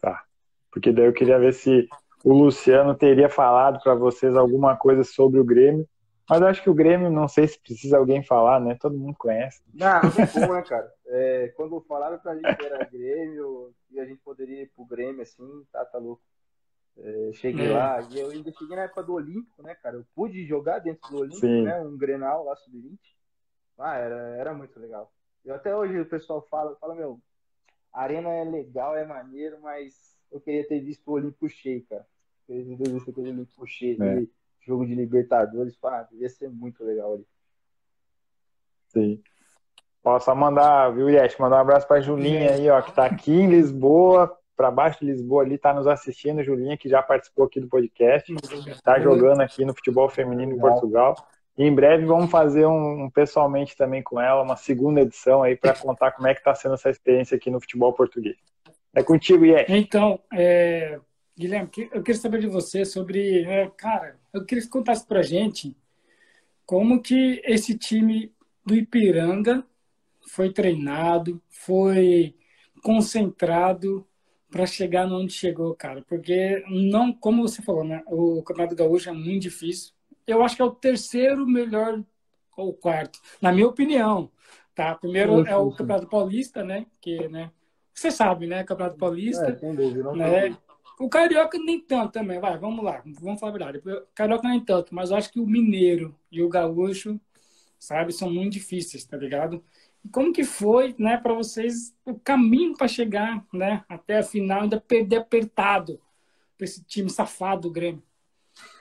Tá. Porque daí eu queria ver se o Luciano teria falado para vocês alguma coisa sobre o Grêmio. Mas eu acho que o Grêmio, não sei se precisa alguém falar, né? Todo mundo conhece. Não, não é bom, né, cara? É, quando falaram pra gente que era Grêmio e a gente poderia ir pro Grêmio, assim, tá, tá louco. É, cheguei é. lá e eu ainda cheguei na época do Olímpico, né, cara? Eu pude jogar dentro do Olímpico, Sim. né? Um Grenal lá sub-20. Ah, era, era muito legal. E até hoje o pessoal fala, fala, meu, a arena é legal, é maneiro, mas eu queria ter visto o Olímpico cheio, cara. Eu queria ter visto aquele Olímpico cheio, é. Jogo de Libertadores, ah, devia ser muito legal ali. Sim. Posso só mandar, viu, Yesh? Mandar um abraço pra Julinha aí, ó, que tá aqui em Lisboa, para baixo de Lisboa ali, está nos assistindo, Julinha, que já participou aqui do podcast, está jogando aqui no futebol feminino em Portugal. E em breve vamos fazer um, um pessoalmente também com ela, uma segunda edição aí para contar como é que está sendo essa experiência aqui no futebol português. É contigo, Yes. Então, é, Guilherme, eu queria saber de você sobre, é, cara, eu queria que você contasse para gente como que esse time do Ipiranga foi treinado, foi concentrado para chegar onde chegou, cara. Porque não, como você falou, né? O Campeonato Gaúcho é muito difícil. Eu acho que é o terceiro melhor ou quarto, na minha opinião. Tá? Primeiro sim, sim, é o Campeonato Paulista, né? Que, né? Você sabe, né? Campeonato Paulista. É, sem dúvida, não né? O Carioca nem tanto também, vai, vamos lá, vamos falar a verdade. O Carioca nem tanto, mas eu acho que o Mineiro e o Gaúcho, sabe, são muito difíceis, tá ligado? E como que foi, né, para vocês, o caminho para chegar, né, até a final, ainda perder apertado para esse time safado do Grêmio?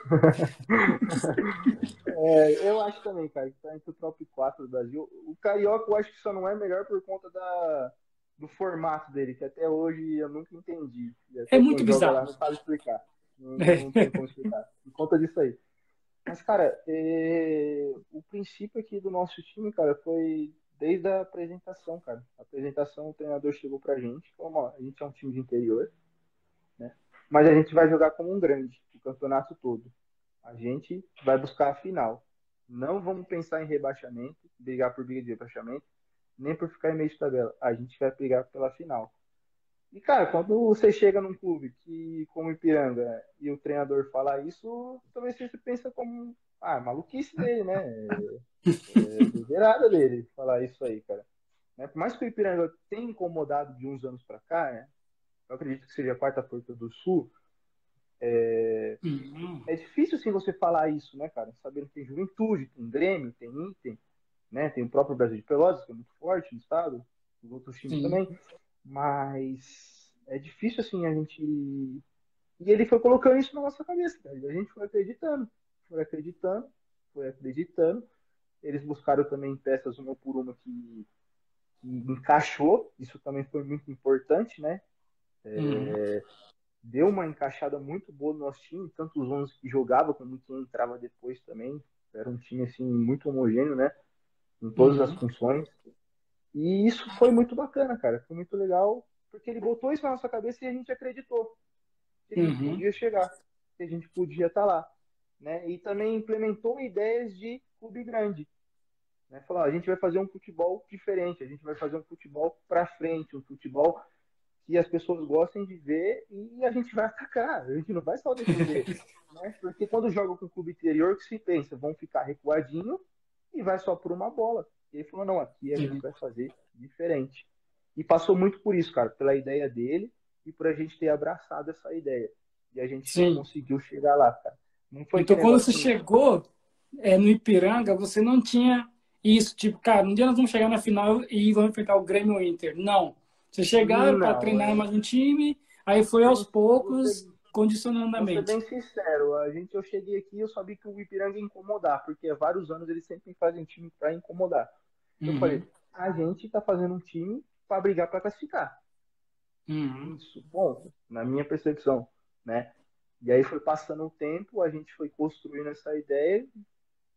é, eu acho também, cara, que tá entre o top 4 do Brasil. O Carioca eu acho que só não é melhor por conta da, do formato dele, que até hoje eu nunca entendi. É muito bizarro. Lá, não sabe explicar. Não, não tem como explicar. Por conta disso aí. Mas, cara, é... o princípio aqui do nosso time, cara, foi desde a apresentação, cara. A apresentação, o treinador chegou pra gente, como ó, a gente é um time de interior, né? Mas a gente vai jogar como um grande, o campeonato todo. A gente vai buscar a final. Não vamos pensar em rebaixamento, brigar por briga de rebaixamento nem por ficar em meio de tabela. A gente vai brigar pela final. E, cara, quando você chega num clube que, como Ipiranga, e o treinador fala isso, talvez você pensa como, ah, maluquice dele, né? É, é dele falar isso aí, cara. Né? Por mais que o Ipiranga tenha incomodado de uns anos para cá, né? Eu acredito que seja a quarta força do Sul. É, uhum. é difícil, assim, você falar isso, né, cara? Sabendo que tem juventude, tem Grêmio, tem Inter, né? Tem o próprio Brasil de Pelotas, que é muito forte no estado, os outros times Sim. também, mas é difícil assim a gente. E ele foi colocando isso na nossa cabeça, cara. E a gente foi acreditando, foi acreditando, foi acreditando. Eles buscaram também peças uma por uma que, que encaixou, isso também foi muito importante, né? É, uhum. Deu uma encaixada muito boa no nosso time, tanto os 11 que jogava como quem entrava depois também. Era um time assim muito homogêneo, né? Em todas uhum. as funções. E isso foi muito bacana, cara. Foi muito legal, porque ele botou isso na nossa cabeça e a gente acreditou que a gente uhum. podia chegar, que a gente podia estar tá lá. Né? E também implementou ideias de clube grande. Né? Falou, a gente vai fazer um futebol diferente, a gente vai fazer um futebol para frente, um futebol que as pessoas gostem de ver e a gente vai atacar, a gente não vai só defender. né? Porque quando joga com o clube interior, que se pensa, vão ficar recuadinho e vai só por uma bola. E ele falou, não, aqui a gente vai fazer diferente. E passou muito por isso, cara, pela ideia dele e por a gente ter abraçado essa ideia. E a gente Sim. conseguiu chegar lá, cara. então, quando você assim... chegou é, no Ipiranga, você não tinha isso, tipo, cara, um dia nós vamos chegar na final e vamos enfrentar o Grêmio Inter. Não. Você chegaram para treinar é... mais um time, aí foi aos poucos condicionando a mente. Vou ser bem sincero, a gente, eu cheguei aqui eu sabia que o Ipiranga ia incomodar, porque há vários anos eles sempre fazem time para incomodar. Uhum. Eu falei, a gente tá fazendo um time para brigar para classificar. Uhum. Isso, bom, na minha percepção, né? E aí foi passando o tempo, a gente foi construindo essa ideia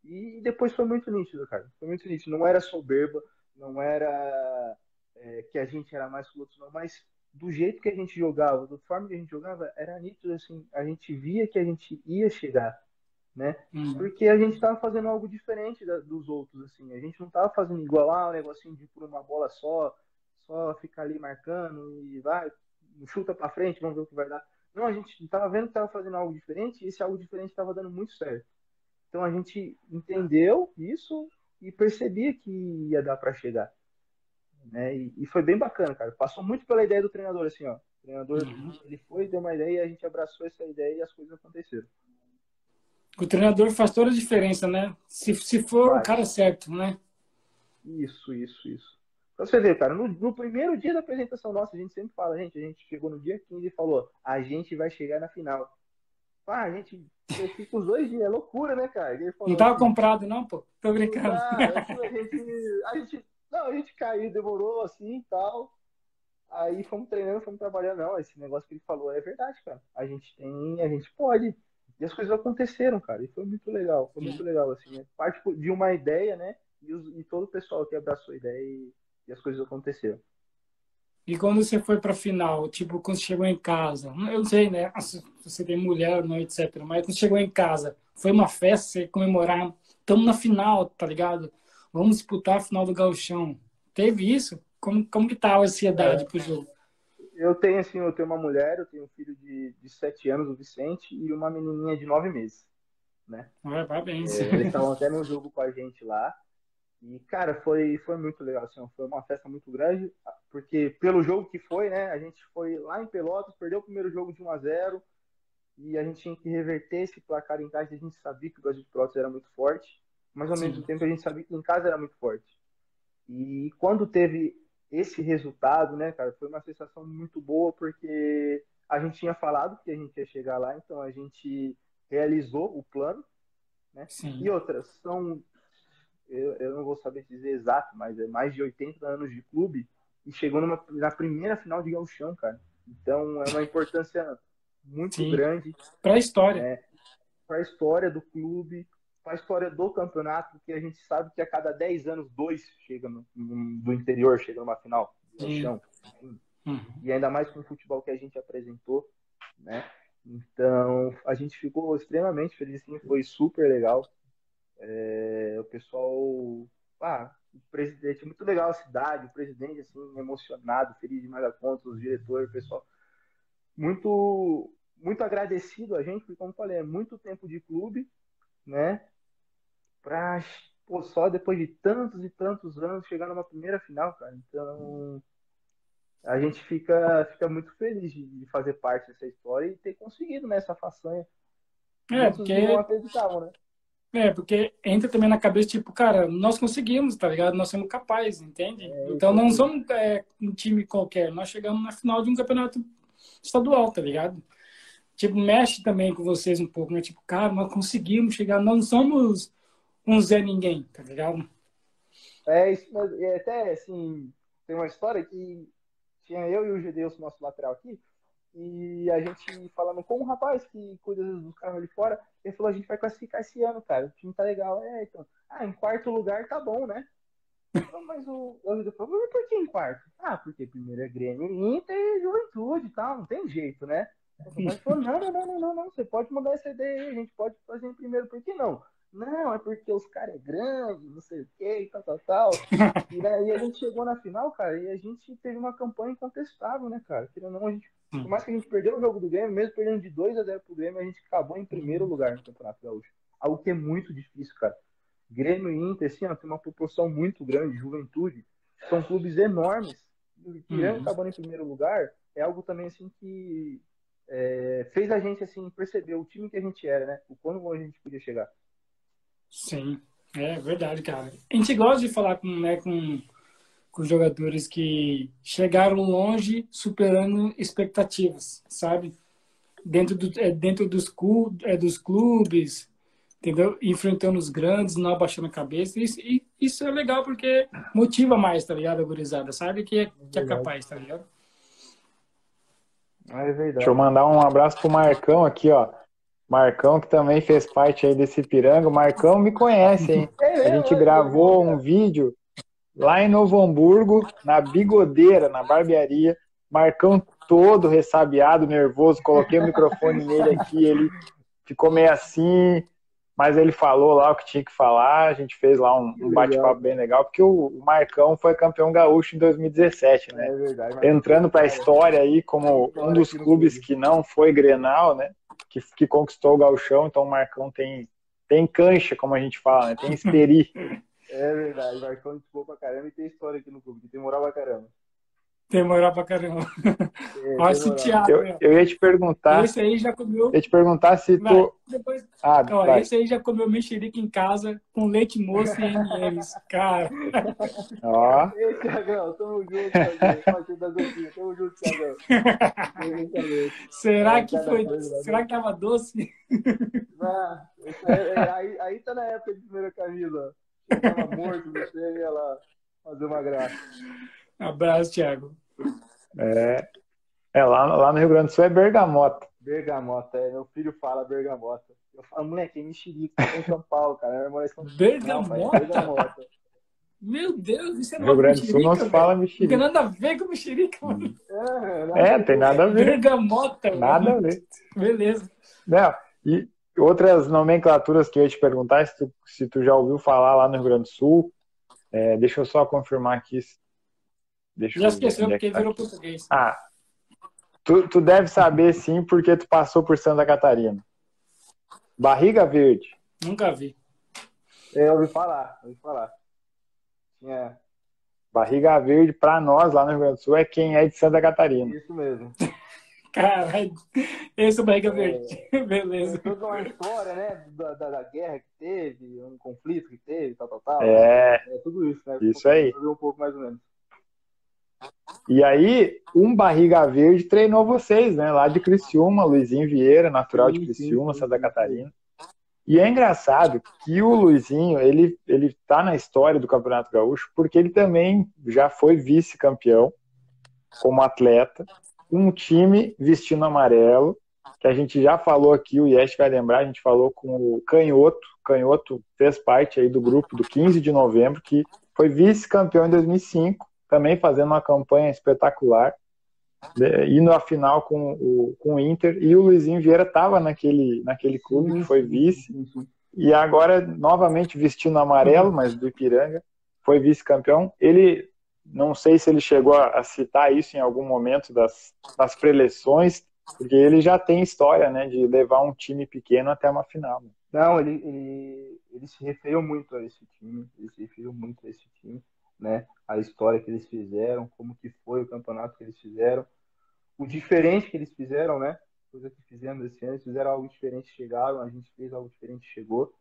e depois foi muito nítido, cara. Foi muito nítido. Não era soberba, não era é, que a gente era mais que outros, não, mas do jeito que a gente jogava, da forma que a gente jogava, era nítido, assim, a gente via que a gente ia chegar, né? Uhum. Porque a gente estava fazendo algo diferente da, dos outros, assim, a gente não estava fazendo igual, ah, um negocinho de ir por uma bola só, só ficar ali marcando e vai, chuta para frente, vamos ver o que vai dar. Não, a gente estava vendo que estava fazendo algo diferente e esse algo diferente estava dando muito certo. Então a gente entendeu isso e percebia que ia dar para chegar. Né? E, e, foi bem bacana, cara. Passou muito pela ideia do treinador, assim, ó. O treinador, uhum. ele foi, deu uma ideia e a gente abraçou essa ideia e as coisas aconteceram. O treinador faz toda a diferença, né? Se, se for Vai. o cara certo, né? Isso, isso, isso. Pra você ver, cara, no, no, primeiro dia da apresentação nossa, a gente sempre fala, gente, a gente chegou no dia 15 e falou, a gente vai chegar na final. Ah, a gente fica os dois dias, é loucura, né, cara? Falou, não tava assim, comprado, não, pô? Tô brincando. Não, a, gente, a gente não, a gente caiu, demorou assim e tal. Aí fomos treinando, fomos trabalhando. Não, esse negócio que ele falou é verdade, cara. A gente tem, a gente pode. E as coisas aconteceram, cara. E foi muito legal. Foi muito legal, assim. É parte de uma ideia, né? E, os, e, todo o pessoal que abraçou a ideia e, e as coisas aconteceram. E quando você foi para final, tipo, quando chegou em casa, eu não sei, né, se você tem mulher não, etc. Mas quando chegou em casa, foi uma festa, você comemorar, estamos na final, tá ligado? Vamos disputar a final do Gauchão. Teve isso? Como, como que tá a ansiedade é. pro jogo? Eu tenho, assim, eu tenho uma mulher, eu tenho um filho de, de sete anos, o Vicente, e uma menininha de nove meses, né? Ué, parabéns. É, eles estavam até no jogo com a gente lá. E, cara, foi, foi muito legal, assim, foi uma festa muito grande, porque pelo jogo que foi, né, a gente foi lá em Pelotas, perdeu o primeiro jogo de 1 a 0 e a gente tinha que reverter esse placar em casa, a gente sabia que o Brasil de Pelotas era muito forte, mas ao Sim. mesmo tempo a gente sabia que em casa era muito forte. E quando teve esse resultado, né, cara, foi uma sensação muito boa, porque a gente tinha falado que a gente ia chegar lá, então a gente realizou o plano, né? Sim. E outras, são eu, eu não vou saber dizer exato, mas é mais de 80 anos de clube e chegou numa, na primeira final de gauchão, cara. Então é uma importância muito Sim. grande para a história, é, para a história do clube, para a história do campeonato, porque a gente sabe que a cada 10 anos dois chegam no, no, do interior chegam numa final de gauchão. Uhum. E ainda mais com o futebol que a gente apresentou, né? Então, a gente ficou extremamente feliz, sim, foi super legal. É, o pessoal, ah, o presidente, muito legal a cidade, o presidente, assim, emocionado, feliz demais a conta, os diretores, o pessoal, muito, muito agradecido a gente, porque, como falei, é muito tempo de clube, né, pra, pô, só depois de tantos e tantos anos chegar numa primeira final, cara, então a gente fica, fica muito feliz de, fazer parte dessa história e ter conseguido nessa né, façanha. É, Muitos porque... não acreditavam, né? É, porque entra também na cabeça, tipo, cara, nós conseguimos, tá ligado? Nós somos capazes, entende? É, então não somos é, um time qualquer, nós chegamos na final de um campeonato estadual, tá ligado? Tipo, mexe também com vocês um pouco, né? Tipo, cara, nós conseguimos chegar, nós não somos um Zé Ninguém, tá ligado? É, isso, mas é até assim, tem uma história que tinha eu e o Gedeus, nosso lateral aqui, e a gente falando com um rapaz que cuida dos carros ali fora, ele falou, a gente vai classificar esse ano, cara. O time tá legal. É, então. Ah, em quarto lugar tá bom, né? Mas o eu falou, mas por que em quarto? Ah, porque primeiro é Grêmio, Inter e Juventude e tal, não tem jeito, né? Mas falou, não, não, não, não, não, você pode mudar essa ideia aí, a gente pode fazer em primeiro, por que não? Não, é porque os caras é grande, não sei o que, e tal, tal, tal. E daí a gente chegou na final, cara, e a gente teve uma campanha incontestável, né, cara? Querendo ou não, a gente por mais que a gente perdeu o jogo do Grêmio, mesmo perdendo de 2 a 0 pro Grêmio, a gente acabou em primeiro lugar no Campeonato Gaúcho. Algo que é muito difícil, cara. Grêmio e Inter, assim, ó, tem uma proporção muito grande, juventude. São clubes enormes. E Grêmio uhum. acabando em primeiro lugar é algo também, assim, que é, fez a gente, assim, perceber o time que a gente era, né? O quão longe a gente podia chegar. Sim, é verdade, cara. A gente gosta de falar com, né, com com jogadores que chegaram longe, superando expectativas, sabe? Dentro, do, é, dentro dos, é, dos clubes, entendeu? Enfrentando os grandes, não abaixando a cabeça. Isso, e, isso é legal porque motiva mais, tá ligado? A gurizada, sabe? Que é, que é capaz, tá ligado? É verdade. Deixa eu mandar um abraço pro Marcão aqui, ó. Marcão, que também fez parte aí desse piranga. Marcão me conhece, hein? É, a gente gravou um vídeo lá em Novo Hamburgo, na bigodeira, na barbearia, Marcão todo ressabiado, nervoso, coloquei o microfone nele aqui, ele ficou meio assim, mas ele falou lá o que tinha que falar, a gente fez lá um, um bate-papo bem legal, porque o Marcão foi campeão gaúcho em 2017, né? É verdade, Entrando para a história aí como um dos clubes que não foi Grenal, né? Que, que conquistou o gauchão, então o Marcão tem, tem cancha, como a gente fala, né? Tem esperi. É verdade, Marcão gente boa pra caramba e tem história aqui no clube, que tem moral pra caramba. Tem moral pra caramba. É, Olha esse Thiago. Eu, eu, ia te perguntar. Esse aí já comeu. Eu ia te perguntar se tu. Depois... Ah, Ó, esse aí já comeu mexerica em casa com leite moço e MMs. Cara. Ó. Ei, Thiagão, tamo junto, Thiagão. Tamo junto, Thiagão. Será que foi. Será que tava doce? Ah, é, aí, aí tá na época de primeira camisa. Eu tava morto, você ia lá fazer uma graça. Abraço, Thiago. É, é lá, lá no Rio Grande do Sul é bergamota. Bergamota, é. Meu filho fala bergamota. Eu falo, moleque, é mexerica, em São Paulo, cara. Bergamota? Não, bergamota. Meu Deus, isso é Rio Grande do Sul não se fala mexerica. Não tem nada a ver com mexerica, mano. É, é tem nada a ver. Bergamota, Nada mano. a ver. Beleza. Não, e outras nomenclaturas que eu ia te perguntar, se tu, se tu já ouviu falar lá no Rio Grande do Sul, é, deixa eu só confirmar aqui. Deixa já esqueceu é porque tá virou português. Ah, Tu, tu deve saber sim, porque tu passou por Santa Catarina. Barriga Verde. Nunca vi. Eu ouvi falar, ouvi falar. Tinha. Barriga Verde, para nós lá no Rio Grande do Sul, é quem é de Santa Catarina. Isso mesmo. Caralho, esse é o Barriga Verde. É, Beleza. Toda uma história, né? Da, da, da, guerra que teve, um conflito que teve, tal, tal, tal. É. É tudo isso, né? Isso aí. Um pouco mais ou menos. E aí, um Barriga Verde treinou vocês, né? Lá de Criciúma, Luizinho Vieira, natural de Criciúma, Santa Catarina. E é engraçado que o Luizinho, ele, ele tá na história do Campeonato Gaúcho porque ele também já foi vice-campeão como atleta, um time vestindo amarelo, que a gente já falou aqui, o Yesh vai lembrar, a gente falou com o Canhoto, Canhoto fez parte aí do grupo do 15 de novembro, que foi vice-campeão em 2005, também fazendo uma campanha espetacular, né, indo à final com o, com o Inter, e o Luizinho Vieira estava naquele, naquele clube, que foi vice, e agora novamente vestindo amarelo, mas do Ipiranga, foi vice-campeão. Ele, não sei se ele chegou a, a, citar isso em algum momento das, das preleções, porque ele já tem história, né, de levar um time pequeno até uma final. Não, ele, ele, ele se referiu muito a esse time, ele se referiu muito a esse time né? A história que eles fizeram, como que foi o campeonato que eles fizeram, o diferente que eles fizeram, né? Coisa que fizemos esse ano, eles fizeram algo diferente, chegaram, a gente fez algo diferente, chegou,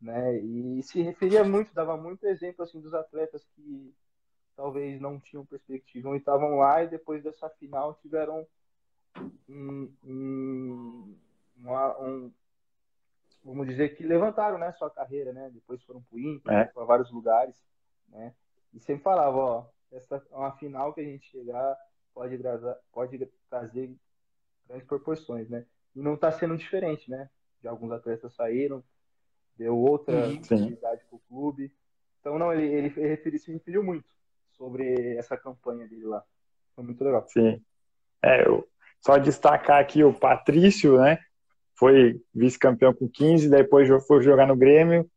né? E se referia muito, dava muito exemplo assim dos atletas que talvez não tinham perspectiva e estavam lá e depois dessa final tiveram um, um, uma, um vamos dizer que levantaram né sua carreira né depois foram para o Inter é. para vários lugares né e sempre falava, ó, essa é uma final que a gente chegar pode, trazer, pode trazer grandes proporções, né? E não está sendo diferente, né? De alguns atletas saíram, deu outra oportunidade para o clube. Então, não, ele, ele, ele se referiu muito sobre essa campanha dele lá. Foi muito legal. Sim. É, eu, só destacar aqui o Patrício, né? Foi vice-campeão com 15, depois foi jogar no Grêmio,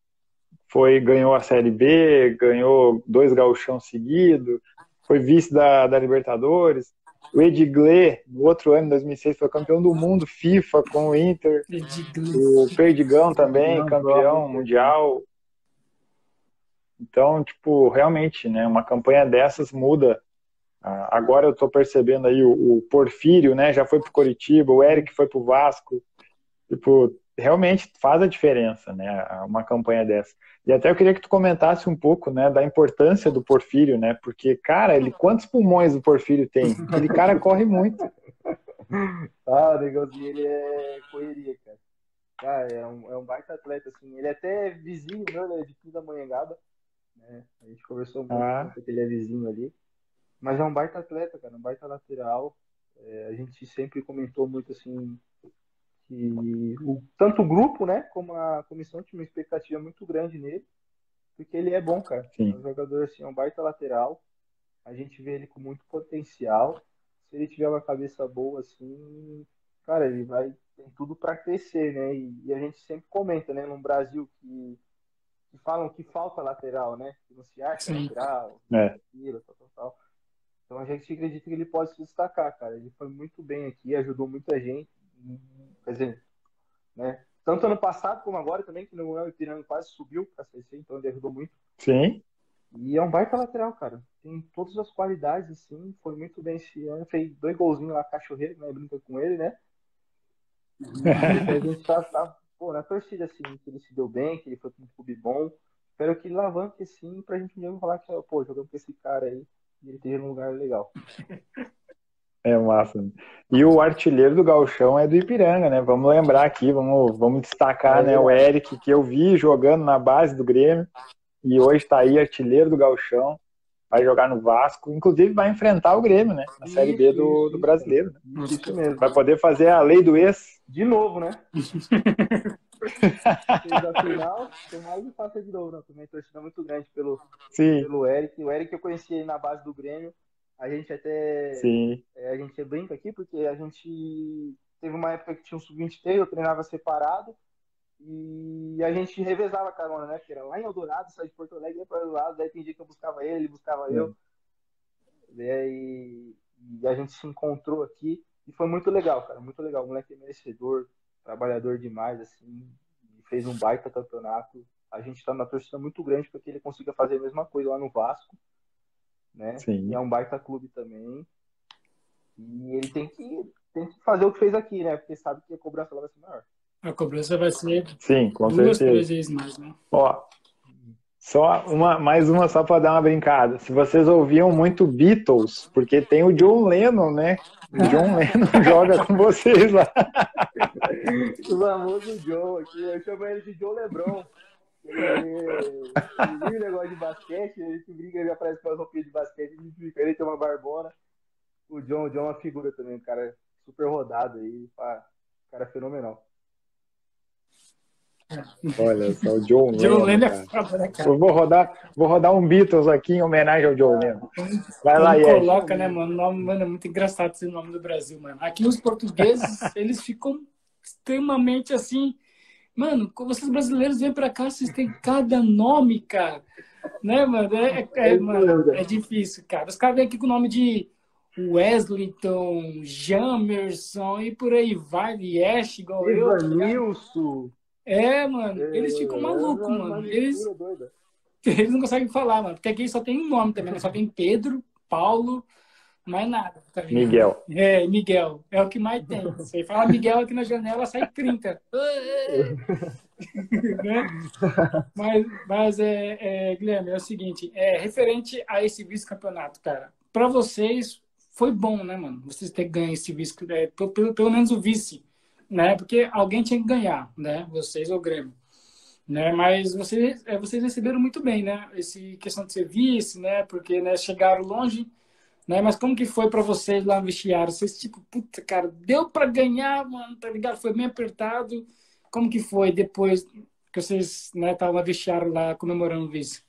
foi ganhou a Série B, ganhou dois gauchão seguidos, foi vice da, da Libertadores. O Edgley, no outro ano, em 2006, foi campeão do mundo FIFA com o Inter. O Perdigão também, campeão mundial. Então, tipo, realmente, né, uma campanha dessas muda. Ah, agora eu estou percebendo aí o, o, Porfírio, né, já foi pro Coritiba, o Eric foi pro Vasco. Tipo, realmente faz a diferença, né, uma campanha dessa. E até eu queria que tu comentasse um pouco, né, da importância do Porfírio, né, porque, cara, ele quantos pulmões o Porfírio tem? Aquele cara corre muito. Ah, o negócio ele é correria, cara. Cara, é um, é um baita atleta, assim. Ele é até vizinho meu, ele é de Pindamonhangaba, né? A gente conversou pouco, ah. porque ele é vizinho ali. Mas é um baita atleta, cara, um baita lateral. É, a gente sempre comentou muito, assim, que o, tanto o grupo, né, como a comissão tinha uma expectativa muito grande nele, porque ele é bom, cara. Sim. É um jogador assim, é um baita lateral. A gente vê ele com muito potencial. Se ele tiver uma cabeça boa assim, cara, ele vai tem tudo para crescer, né? E, e, a gente sempre comenta, né, no Brasil que, que falam que falta lateral, né? Que não se acha Sim. lateral, é. tal, tal, tal. Então a gente acredita que ele pode se destacar, cara. Ele foi muito bem aqui, ajudou muita gente quer dizer, né? Tanto ano passado como agora também, que no ano Ipiranga quase subiu para CC, então ele ajudou muito. Sim. E é um baita lateral, cara. Tem todas as qualidades, assim. Foi muito bem esse ano. Fez dois golzinhos lá, cachorreiro, né? Brinca com ele, né? E a gente tá, tá pô, na torcida, assim, que ele se deu bem, que ele foi com um clube bom. Espero que ele alavanque, assim, pra gente mesmo falar que, pô, jogamos com esse cara aí e ele esteja num lugar legal. É massa. E o artilheiro do Galchão é do Ipiranga, né? Vamos lembrar aqui, vamos, vamos destacar, né? O Eric, que eu vi jogando na base do Grêmio, e hoje está aí artilheiro do Galchão, vai jogar no Vasco, inclusive vai enfrentar o Grêmio, né? Na Série B do, do Brasileiro. Né? Isso mesmo. Vai poder fazer a lei do ex. De novo, né? Fez a final, tem mais um faça de novo, né? Também torcida muito grande pelo, Sim. pelo Eric. O Eric eu conheci na base do Grêmio a gente até. Sim. É, a gente brinca aqui, porque a gente teve uma época que tinha um sub-23, eu treinava separado. E a gente revezava a carona, né? Que era lá em Eldorado, saía de Porto Alegre, ia para Eldorado, daí tem dia que eu buscava ele, ele buscava Sim. eu. E, e a gente se encontrou aqui. E foi muito legal, cara, muito legal. O moleque é merecedor, trabalhador demais, assim, fez um baita campeonato. A gente está na torcida muito grande para que ele consiga fazer a mesma coisa lá no Vasco, né? Sim. E é um baita clube também. E ele tem que, tem que fazer o que fez aqui, né? Porque sabe que a cobrança lá vai ser maior. A cobrança vai ser Sim, com duas, certeza. três vezes mais, né? Ó, só uma, mais uma só para dar uma brincada. Se vocês ouviam muito Beatles, porque tem o John Lennon, né? O John Lennon joga com vocês lá. O famoso Joe aqui, eu chamo ele de Joe Lebron. Ele, negócio de basquete, a gente briga, ele aparece com as roupinhas de basquete, a gente fica, ele tem uma barbona. O John, o John é uma figura também, um cara super rodado aí, pá, um cara fenomenal. Olha só, o John Lennon. John Lennon é foda, né, cara? Eu vou rodar, vou rodar um Beatles aqui em homenagem ao John Lennon. Vai lá, Yes. coloca, né, mano? Nome, mano, é muito engraçado esse nome do Brasil, mano. Aqui os portugueses, eles ficam extremamente assim. Mano, vocês brasileiros vêm pra cá, vocês têm cada nome, cara. Né, mano? É, é- é, mano, é difícil, cara. Os caras vêm aqui com o nome de Weslington, Jamerson e por aí vai, Yesh, igual eu. tá? Ivanilson. É, mano, eles ficam malucos, mano. Eles, eles não conseguem falar, mano. Porque aqui só tem um nome também, né? Só tem Pedro, Paulo, mais nada. Tá ligado? Miguel. É, Miguel. É o que mais tem. Você fala Miguel aqui na janela, sai 30. Né? Mas, mas é, é, Guilherme, é o seguinte, é, referente a esse vice-campeonato, cara, para vocês foi bom, né, mano? Vocês terem ganho esse vice, é, pelo, pelo- pelo menos o vice, né? Porque alguém tinha que ganhar, né? Vocês ou o Grêmio. Né? Mas vocês, é, vocês receberam muito bem, né? Esse questão de ser vice, né? Porque né, chegaram longe, né? Mas como que foi para vocês lá no vestiário? Vocês, tipo, puta, cara, deu para ganhar, mano, tá ligado? Foi bem apertado. Como que foi depois que vocês, né, estavam no vestiário lá comemorando o vice?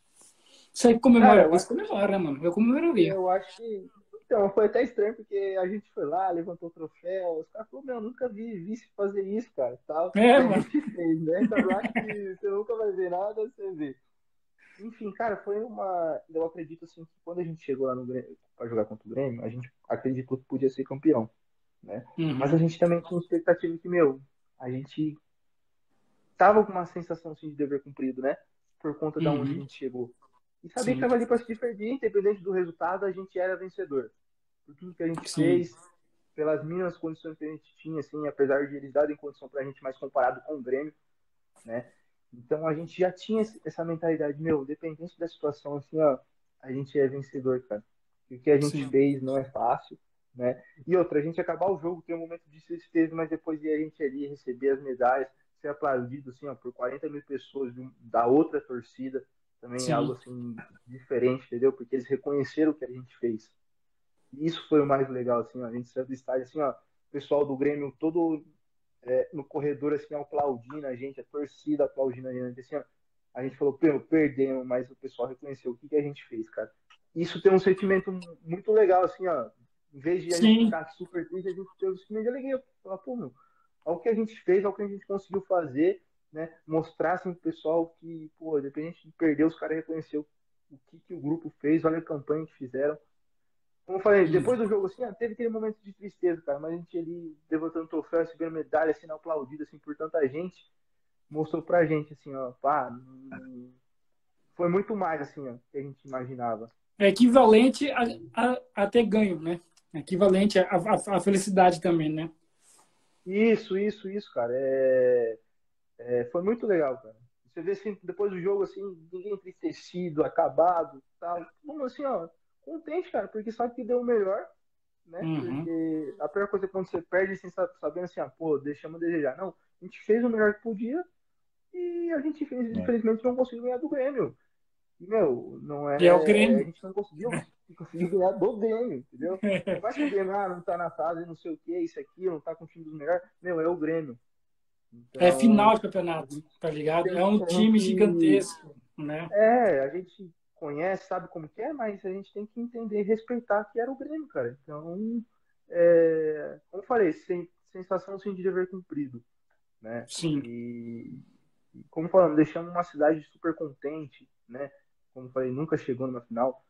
Você comemora, Cara, eu você comemora, né, mano? Eu comemoraria. Eu acho que. Então, foi até estranho, porque a gente foi lá, levantou o troféu, os caras falaram, meu, nunca vi vice fazer isso, cara. Tal. É, a mano. fez, né? Então, eu acho que você nunca vai ver nada, você vê. Enfim, cara, foi uma. Eu acredito assim que quando a gente chegou lá no Grêmio pra jogar contra o Grêmio, a gente acreditou que podia ser campeão. Uhum. Mas a gente também tinha expectativa que, meu, a gente tava com uma sensação assim, de dever cumprido, né? Por conta Uhum. onde a gente chegou. E sabia Sim. que tava ali pra se perder, independente do resultado, a gente era vencedor. Por tudo que a gente Sim. fez, pelas mínimas condições que a gente tinha, assim, apesar de eles darem condição pra gente mais comparado com o Grêmio, né? Então a gente já tinha essa mentalidade, meu, independente da situação, assim, ó, a gente é vencedor, cara. O que a gente Sim. fez não é fácil, né? E outra, a gente acabar o jogo, tem um momento de tristeza, mas depois ir a gente ali receber as medalhas, ser aplaudido, assim, ó, por 40 mil pessoas da outra torcida, também Sim. é algo, assim, diferente, entendeu? Porque eles reconheceram o que a gente fez. E isso foi o mais legal, assim, ó, a gente saiu do estádio, assim, ó, o pessoal do Grêmio todo é, no corredor, assim, aplaudindo a gente, a torcida aplaudindo a gente, assim, ó, a gente falou, "Pô, perdemos, mas o pessoal reconheceu o que, que a gente fez, cara. Isso tem um sentimento muito legal, assim, ó, em vez de a Sim. gente ficar super triste, a gente tem um sentimento de alegria, falar, pô, meu, olha o que a gente fez, olha o que a gente conseguiu fazer, né, mostrar, assim, pro pessoal que, pô, independente de perder, os caras reconheceram o que, que o grupo fez, olha a campanha que fizeram, como eu falei, depois do jogo, assim, ah, teve aquele momento de tristeza, cara, mas a gente ali levantando o troféu, recebendo medalha, sendo aplaudido, assim, por tanta gente, mostrou pra gente, assim, ó, pá, foi muito mais, assim, ó, que a gente imaginava. É equivalente a, a, a ter ganho, né? Equivalente à à- à felicidade também, né? Isso, isso, isso, cara, é, é, foi muito legal, cara. Você vê, assim, depois do jogo, assim, ninguém entristecido, acabado, tal, como assim, ó, contente, cara, porque sabe que deu o melhor, né? Uhum. Porque a pior coisa é quando você perde sem sa- sabendo assim, ah, pô, deixamos a desejar. Não, a gente fez o melhor que podia e a gente, fez, É. infelizmente, não conseguiu ganhar do Grêmio. Meu, não é. E é o Grêmio. A gente não conseguiu, conseguiu ganhar do Grêmio, entendeu? Não vai que o Grêmio ah, não tá na fase, não sei o que, isso aqui, não tá com o time dos melhores. Meu, é o Grêmio. Então, É final de campeonato, tá ligado? É um time gigantesco, né? É, a gente conhece, sabe como que é, mas a gente tem que entender e respeitar que era o Grêmio, cara. Então, é, como eu falei, sem, sensação assim, de dever cumprido, né? Sim. E, como falando, deixamos uma cidade super contente, né? Como eu falei, nunca chegou numa final.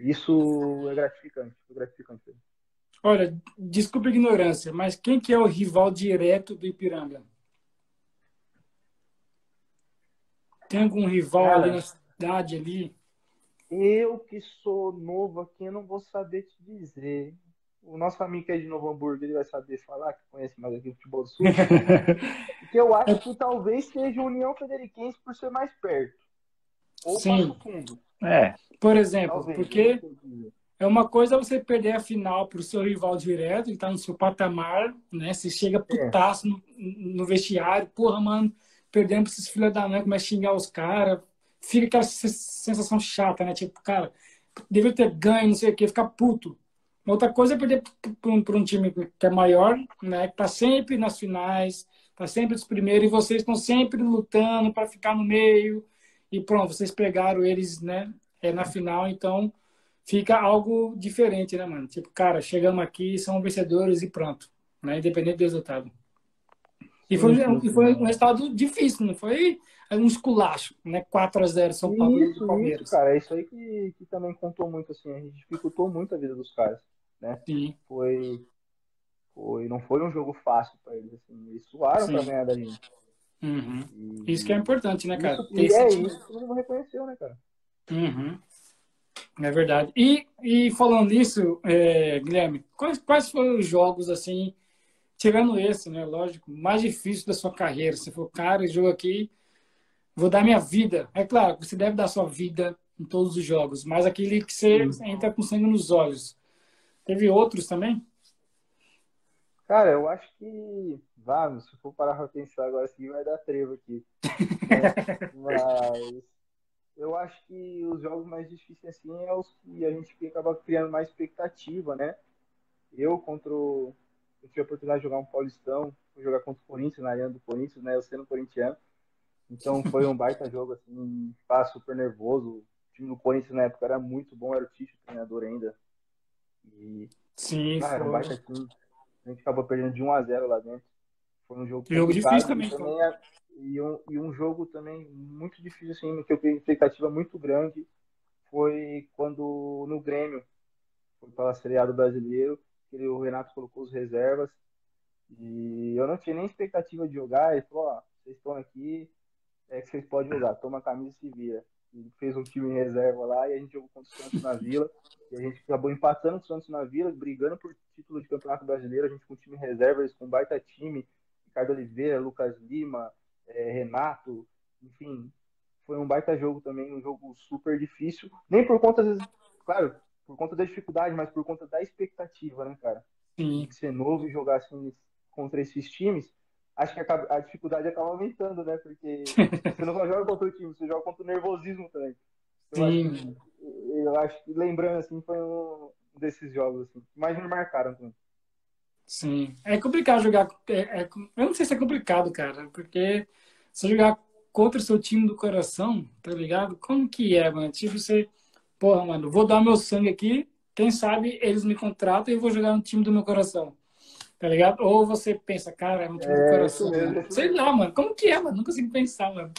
Isso é gratificante, é gratificante. Olha, desculpa a ignorância, mas quem que é o rival direto do Ipiranga? Tem algum rival Cara, ali na cidade ali? Eu que sou novo aqui, eu não vou saber te dizer. O nosso amigo que é de Novo Hamburgo, ele vai saber falar, que conhece mais aqui o futebol do Sul. Porque eu acho que talvez seja o União Federiquense por ser mais perto. Ou Sim. Fundo. É. Por exemplo, talvez, porque é uma coisa você perder a final para o seu rival direto, que está no seu patamar, né? Você chega é. putaço é. no, no vestiário, porra, mano, perdendo para esses filhos da mãe, começa a xingar os caras, fica aquela sensação chata, né? Tipo, cara, deveria ter ganho, não sei o quê, ficar puto. Outra coisa é perder para um, um, time que é maior, né? Que tá sempre nas finais, tá sempre dos primeiros, e vocês estão sempre lutando para ficar no meio. E pronto, vocês pegaram eles, né? É na final, então fica algo diferente, né, mano? Tipo, cara, chegamos aqui, são vencedores e pronto, né? Independente do resultado. E foi, e foi um resultado difícil, não foi um esculacho, né? 4 a 0 São Paulo isso, Palmeiras. Isso, cara, é isso aí que, que também contou muito, assim, a gente dificultou muito a vida dos caras, né? Sim. Foi, foi, não foi um jogo fácil para eles, assim, eles suaram para ganhar da gente. Uhum. E, isso que é importante, né, cara? Isso, e é isso que todo mundo reconheceu, né, cara? Uhum. É verdade. E, e falando nisso, é, Guilherme, quais, quais foram os jogos, assim, tirando esse, né, lógico, mais difícil da sua carreira? Você falou, cara, jogo aqui, vou dar minha vida. É claro, você deve dar sua vida em todos os jogos, mas aquele que você entra com sangue nos olhos. Teve outros também? Cara, eu acho que. Vamos, se for parar pra pensar agora, assim, vai dar trevo aqui. mas eu acho que os jogos mais difíceis assim é os que a gente acaba criando mais expectativa, né? Eu contra o... eu tive a oportunidade de jogar um Paulistão, jogar contra o Corinthians, na arena do Corinthians, né? Eu sendo corintiano. Então foi um baita jogo, assim, pá, super nervoso. O time do Corinthians na época era muito bom, era o Tite, o treinador ainda. E, Sim, ah, era um baita time. A gente acabou perdendo de 1 a 0 lá dentro. Foi um jogo, jogo difícil também. também é, e, um, e um jogo também muito difícil, assim, que eu tenho expectativa muito grande, foi quando no Grêmio, foi pela Série A do Brasileiro, que o Renato colocou os reservas. E eu não tinha nem expectativa de jogar. Ele falou: Ó, vocês estão aqui, é que vocês podem jogar, toma a camisa e se vira. Fez um time em reserva lá e a gente jogou contra o Santos na Vila. E a gente acabou empatando o Santos na Vila, brigando por título de campeonato brasileiro. A gente com time em reserva, eles com um baita time. Ricardo Oliveira, Lucas Lima, é, Renato, enfim. Foi um baita jogo também, um jogo super difícil. Nem por conta, vezes, claro, por conta da dificuldade, mas por conta da expectativa, né, cara? Sim. De ser novo e jogar assim contra esses times acho que a, a, dificuldade acaba aumentando, né? Porque você não só joga contra o time, você joga contra o nervosismo também. Eu Sim. Acho eu acho que, lembrando, assim, foi um desses jogos, assim, que mais me marcaram também. Sim. É complicado jogar. É, é, eu não sei se é complicado, cara, porque você jogar contra o seu time do coração, tá ligado? Como que é, mano? Tipo, você. Porra, mano, vou dar meu sangue aqui. Quem sabe eles me contratam e eu vou jogar no time do meu coração. Tá ligado? Ou você pensa, cara, é time é, do coração. Sei lá, mano. Como que é, mano? Não consigo pensar, mano.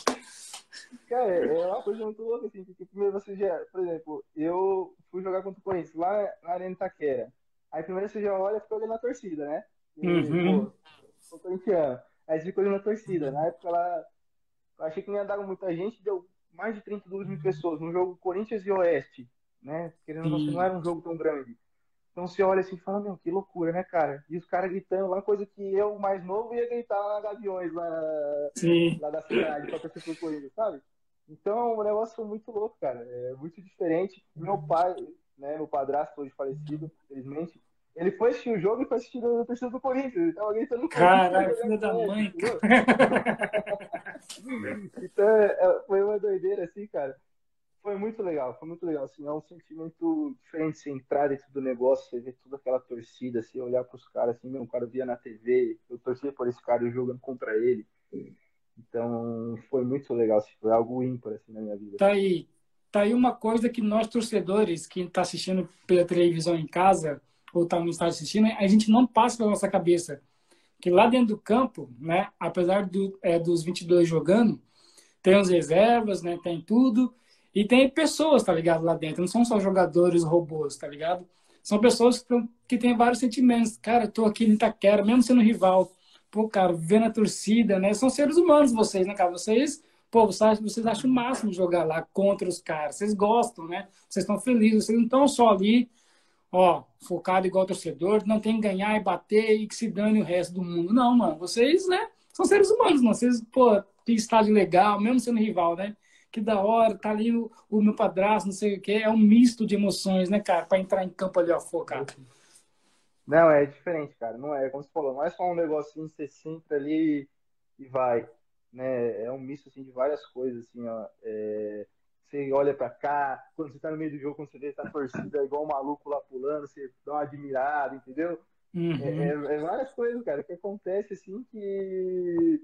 Cara, é uma coisa muito louca, assim, porque primeiro você já, por exemplo, eu fui jogar contra o Corinthians lá na Arena Itaquera. Aí primeiro você já olha e fica olhando a torcida, né? E, uhum. pô, corintiano. Aí você fica olhando a torcida. Na época lá, eu achei que não ia dar muita gente, deu mais de 32 mil pessoas no jogo Corinthians e Oeste, né? Querendo ou não, não era um jogo tão grande. Então você olha assim e fala, meu, que loucura, né, cara? E os caras gritando lá, coisa que eu, mais novo, ia gritar lá na Gaviões, lá, lá da cidade, pra torcer Corinthians, sabe? Então o negócio foi muito louco, cara. É muito diferente. Meu pai, né, meu padrasto, hoje falecido, infelizmente, ele foi assistir o jogo e foi assistir a torcida do Corinthians. Ele tava gritando Caralho, filho da mãe. então é, foi uma doideira, assim, cara foi muito legal, foi muito legal. Assim, é um sentimento diferente você entrar dentro do negócio, você ver toda aquela torcida, assim, olhar para os caras, assim, meu, o cara via na TV, eu torcia por esse cara jogando contra ele. Então, foi muito legal, assim, foi algo ímpar assim, na minha vida. Tá aí, tá aí uma coisa que nós torcedores, que está assistindo pela televisão em casa, ou tá no estádio assistindo, a gente não passa pela nossa cabeça. Que lá dentro do campo, né, apesar do, é, dos 22 jogando, tem as reservas, né, tem tudo, e tem pessoas, tá ligado, lá dentro. Não são só jogadores robôs, tá ligado? São pessoas que, têm vários sentimentos. Cara, tô aqui em Itaquera, mesmo sendo rival. Pô, cara, vendo a torcida, né? São seres humanos vocês, né, cara? Vocês, pô, vocês, vocês acham o máximo jogar lá contra os caras. Vocês gostam, né? Vocês estão felizes. Vocês não estão só ali, ó, focado igual torcedor, não tem que ganhar e bater e que se dane o resto do mundo. Não, mano. Vocês, né? São seres humanos, mano. Vocês, pô, que estádio legal, mesmo sendo rival, né? Que da hora, tá ali o, o meu padrasto, não sei o que. É um misto de emoções, né, cara? Pra entrar em campo ali, ó, focado. Não, é diferente, cara. Não é, como você falou, não é só um negocinho, você sempre ali e vai. Né? É um misto, assim, de várias coisas, assim, ó. É... Você olha pra cá, quando você tá no meio do jogo, quando você vê tá torcida igual um maluco lá pulando, você dá uma admirada, entendeu? Uhum. É, é, é, várias coisas, cara, que acontece, assim, que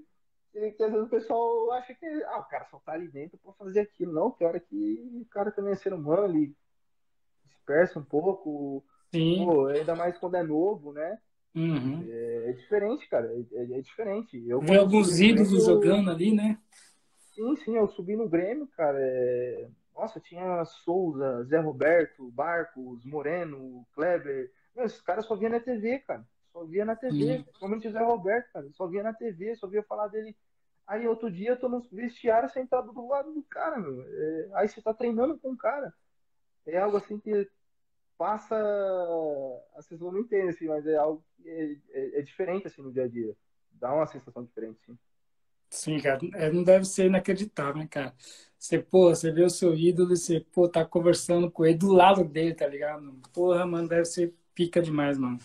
que, às vezes o pessoal acha que ah, o cara só tá ali dentro pra fazer aquilo. Não, que hora que o cara também é ser humano, ele dispersa um pouco. Sim. Pô, ainda mais quando é novo, né? Uhum. É, é, diferente, cara. É, é, é diferente. Eu Vê alguns ídolos jogando ali, né? Sim, sim. Eu subi no Grêmio, cara. É... Nossa, tinha Souza, Zé Roberto, Barcos, Moreno, Kleber. Meu, esses caras só via na TV, cara. Só via na TV, hum. principalmente o Zé Roberto, cara. Só via na TV, só via falar dele. Aí outro dia eu tô no vestiário sentado do lado do cara, meu. É, aí você tá treinando com o cara. É algo assim que passa. As pessoas não entendem, assim, mas é algo que é, é, é diferente assim no dia a dia. Dá uma sensação diferente, sim. Sim, cara, é, não deve ser inacreditável, né, cara? Você, pô, você vê o seu ídolo e você, pô, tá conversando com ele do lado dele, tá ligado? Porra, mano, deve ser pica demais, mano.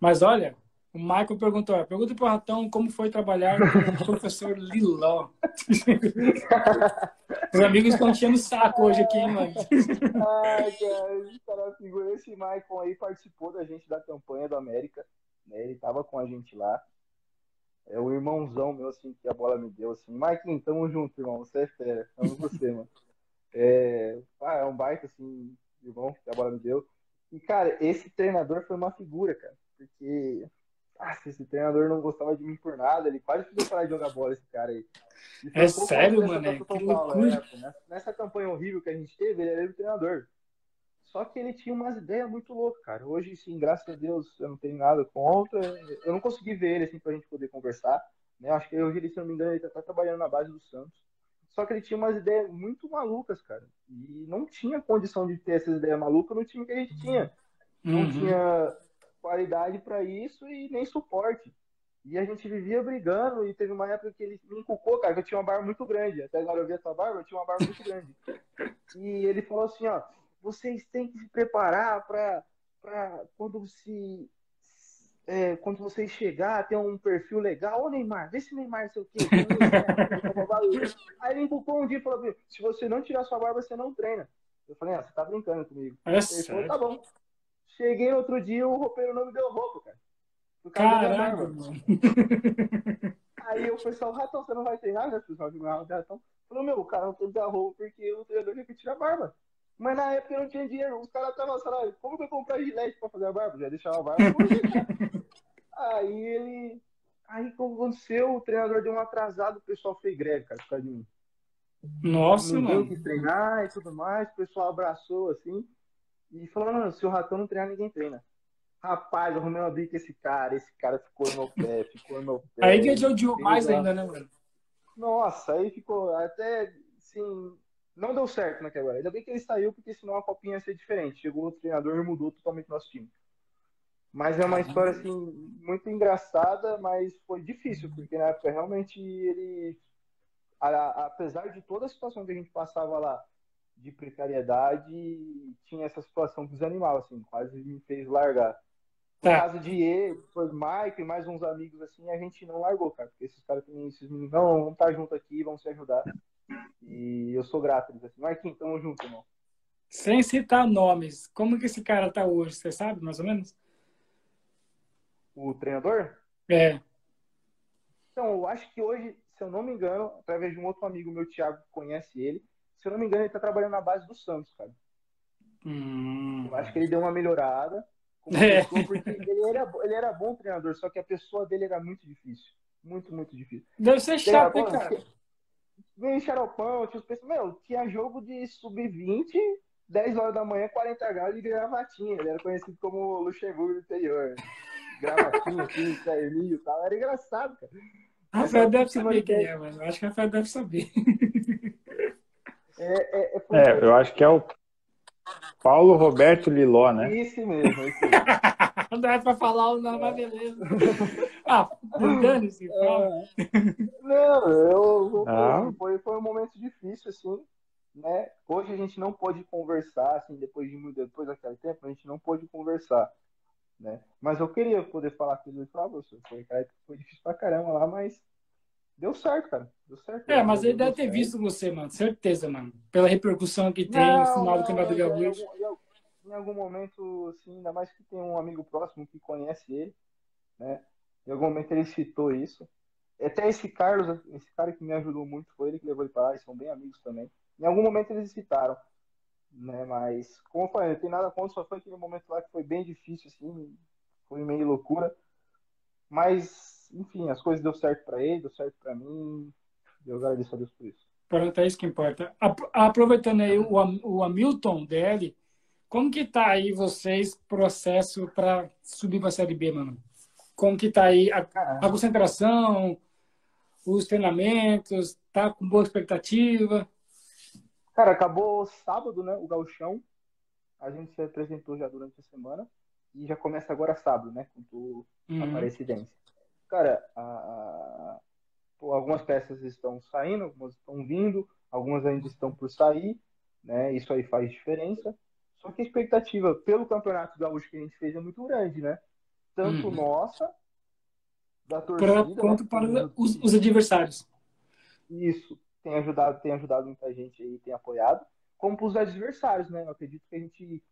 Mas olha, o Michael perguntou, pergunta para o Ratão como foi trabalhar com o professor Liló. Os amigos estão enchendo o saco hoje aqui, hein, mano? Ai, cara, figura. Esse Michael aí participou da gente da campanha do América. Né? Ele tava com a gente lá. É o irmãozão meu, assim, que a bola me deu, assim. Michael, tamo junto, irmão. Você é fera. Amo você, mano. É, ah, é um baita, assim, irmão, que a bola me deu. E, cara, esse treinador foi uma figura, cara porque ah, esse treinador não gostava de mim por nada, ele quase fez parar de jogar bola, esse cara aí. É sério, mano? É que loucura. Né? Nessa campanha horrível que a gente teve, ele era o treinador. Só que ele tinha umas ideias muito loucas, cara. Hoje, sim, graças a Deus, eu não tenho nada contra. Eu não consegui ver ele, assim, pra gente poder conversar. Né? Acho que hoje, se não me engano, ele tá trabalhando na base do Santos. Só que ele tinha umas ideias muito malucas, cara. E não tinha condição de ter essas ideias malucas no time que a gente tinha. Não uhum. tinha qualidade para isso e nem suporte. E a gente vivia brigando e teve uma época que ele me inculcou, cara, que eu tinha uma barba muito grande. Até agora eu vi essa barba, eu tinha uma barba muito grande. E ele falou assim, ó, vocês têm que se preparar para quando se é, quando vocês chegar, ter um perfil legal. Ô Neymar, vê se Neymar sei o quê. Aí ele inculcou um dia e falou: se você não tirar sua barba, você não treina. Eu falei, ah, você tá brincando comigo. É ele falou, tá bom. Cheguei outro dia, o roupeiro não me deu roupa, cara. Caraca, mano. Aí o pessoal, Ratão, você não vai treinar, né? O pessoal de Ratão. Falou, meu, o cara não tem que dar roupa porque o treinador tinha que tirar a barba. Mas na época eu não tinha dinheiro. Os caras estavam, falando, como que eu comprar gilete pra fazer a barba? Já deixava a barba. aí ele. Aí como aconteceu, o treinador deu um atrasado, o pessoal fez greve, cara, por causa de mim. Nossa, não mano. que treinar e tudo mais, o pessoal abraçou assim. E falou, não, se o ratão não treinar, ninguém treina. Rapaz, eu arrumei uma briga com esse cara, esse cara ficou no pé, ficou no pé. Aí que ele odiou mais ainda, né, mano? Nossa, aí ficou até, assim, não deu certo naquela hora. Ainda bem que ele saiu, porque senão a copinha ia ser diferente. Chegou outro treinador e mudou totalmente nosso time. Mas é uma história, assim, muito engraçada, mas foi difícil, porque na época realmente ele, apesar de toda a situação que a gente passava lá, de precariedade tinha essa situação que desanimava, assim, quase me fez largar. No tá. caso de ele, foi Mike e mais uns amigos assim, a gente não largou, cara, porque esses caras têm esses meninos, não, vamos estar junto aqui, vamos se ajudar. E eu sou grato eles assim, Marquinhos, tamo junto, irmão. Sem citar nomes, como que esse cara tá hoje, você sabe, mais ou menos? O treinador? É. Então, eu acho que hoje, se eu não me engano, através de um outro amigo meu, Thiago, que conhece ele, se eu não me engano, ele tá trabalhando na base do Santos, cara. Hum. Eu acho que ele deu uma melhorada. É. porque ele era, ele era bom treinador, só que a pessoa dele era muito difícil. Muito, muito difícil. Deve ser chato, hein, cara? Vem xaropão, tinha, meu, tinha jogo de sub-20, 10 horas da manhã, 40 graus e gravatinha. Ele era conhecido como Luxemburgo do interior. Gravatinha, assim, terninho e tal. Era engraçado, cara. Rafael deve saber quem é, mano. Acho que Rafael deve saber. É, é, é, é, eu acho que é o Paulo Roberto Liló, né? Isso mesmo, isso mesmo. Não é pra falar o nome, mas beleza. Ah, dane-se, fala. Não, eu, ah. foi, foi um momento difícil, assim, né? Hoje a gente não pode conversar, assim, depois de muito, depois daquele tempo, a gente não pode conversar, né? Mas eu queria poder falar aquilo e falar, você, foi, foi difícil pra caramba lá, mas deu certo, cara. Deu certo. É, mas ele deve ter certo. visto você, mano. Certeza, mano. Pela repercussão que tem não, no final do Campeonato Gaúcho. Em, em algum momento, assim, ainda mais que tem um amigo próximo que conhece ele, né? Em algum momento ele citou isso. Até esse Carlos, esse cara que me ajudou muito, foi ele que levou ele para lá, eles são bem amigos também. Em algum momento eles citaram, né? Mas, como eu falei, não tem nada contra, só foi aquele momento lá que foi bem difícil, assim, foi meio loucura. Mas, enfim, as coisas deu certo para ele, deu certo para mim. Eu agradeço a Deus por isso. Pronto, é isso que importa. Aproveitando aí o, o Hamilton dele, como que tá aí vocês, processo para subir para a Série B, mano? Como que tá aí a, a concentração, os treinamentos, tá com boa expectativa? Cara, acabou sábado, né? O gauchão. A gente se apresentou já durante a semana. E já começa agora sábado, né? Com uhum. a Aparecidência. Cara, a, a, pô, algumas peças estão saindo, algumas estão vindo, algumas ainda estão por sair, né? Isso aí faz diferença. Só que a expectativa pelo campeonato gaúcho que a gente fez é muito grande, né? Tanto uhum. nossa, da torcida. Pra, né? quanto para os, os adversários. Isso tem ajudado, tem ajudado muita gente aí, tem apoiado, como para os adversários, né? Eu acredito que a gente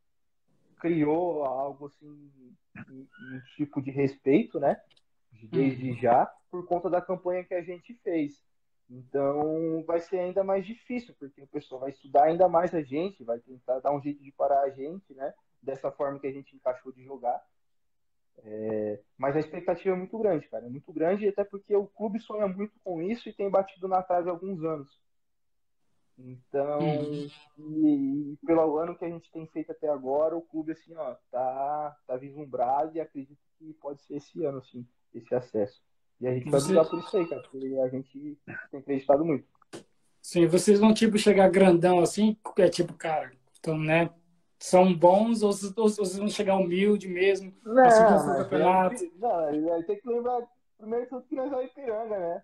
criou algo assim, um, um tipo de respeito, né? Desde uhum. já, por conta da campanha que a gente fez. Então vai ser ainda mais difícil, porque o pessoal vai estudar ainda mais a gente, vai tentar dar um jeito de parar a gente, né? Dessa forma que a gente encaixou de jogar. É, mas a expectativa é muito grande, cara. É muito grande, até porque o clube sonha muito com isso e tem batido na trave há alguns anos. Então, uhum. e, e, pelo ano que a gente tem feito até agora, o clube, assim, ó, tá, tá vislumbrado e acredito que pode ser esse ano, assim, esse acesso. E a gente vai brigar por isso aí, cara, porque a gente tem acreditado muito. Sim, vocês vão, tipo, chegar grandão, assim, é tipo, cara, então, né, são bons ou, ou, vocês vão chegar humilde mesmo? Não, assim, não, campeonato? não, tem que lembrar primeiro tudo que nós é o Ipiranga, né?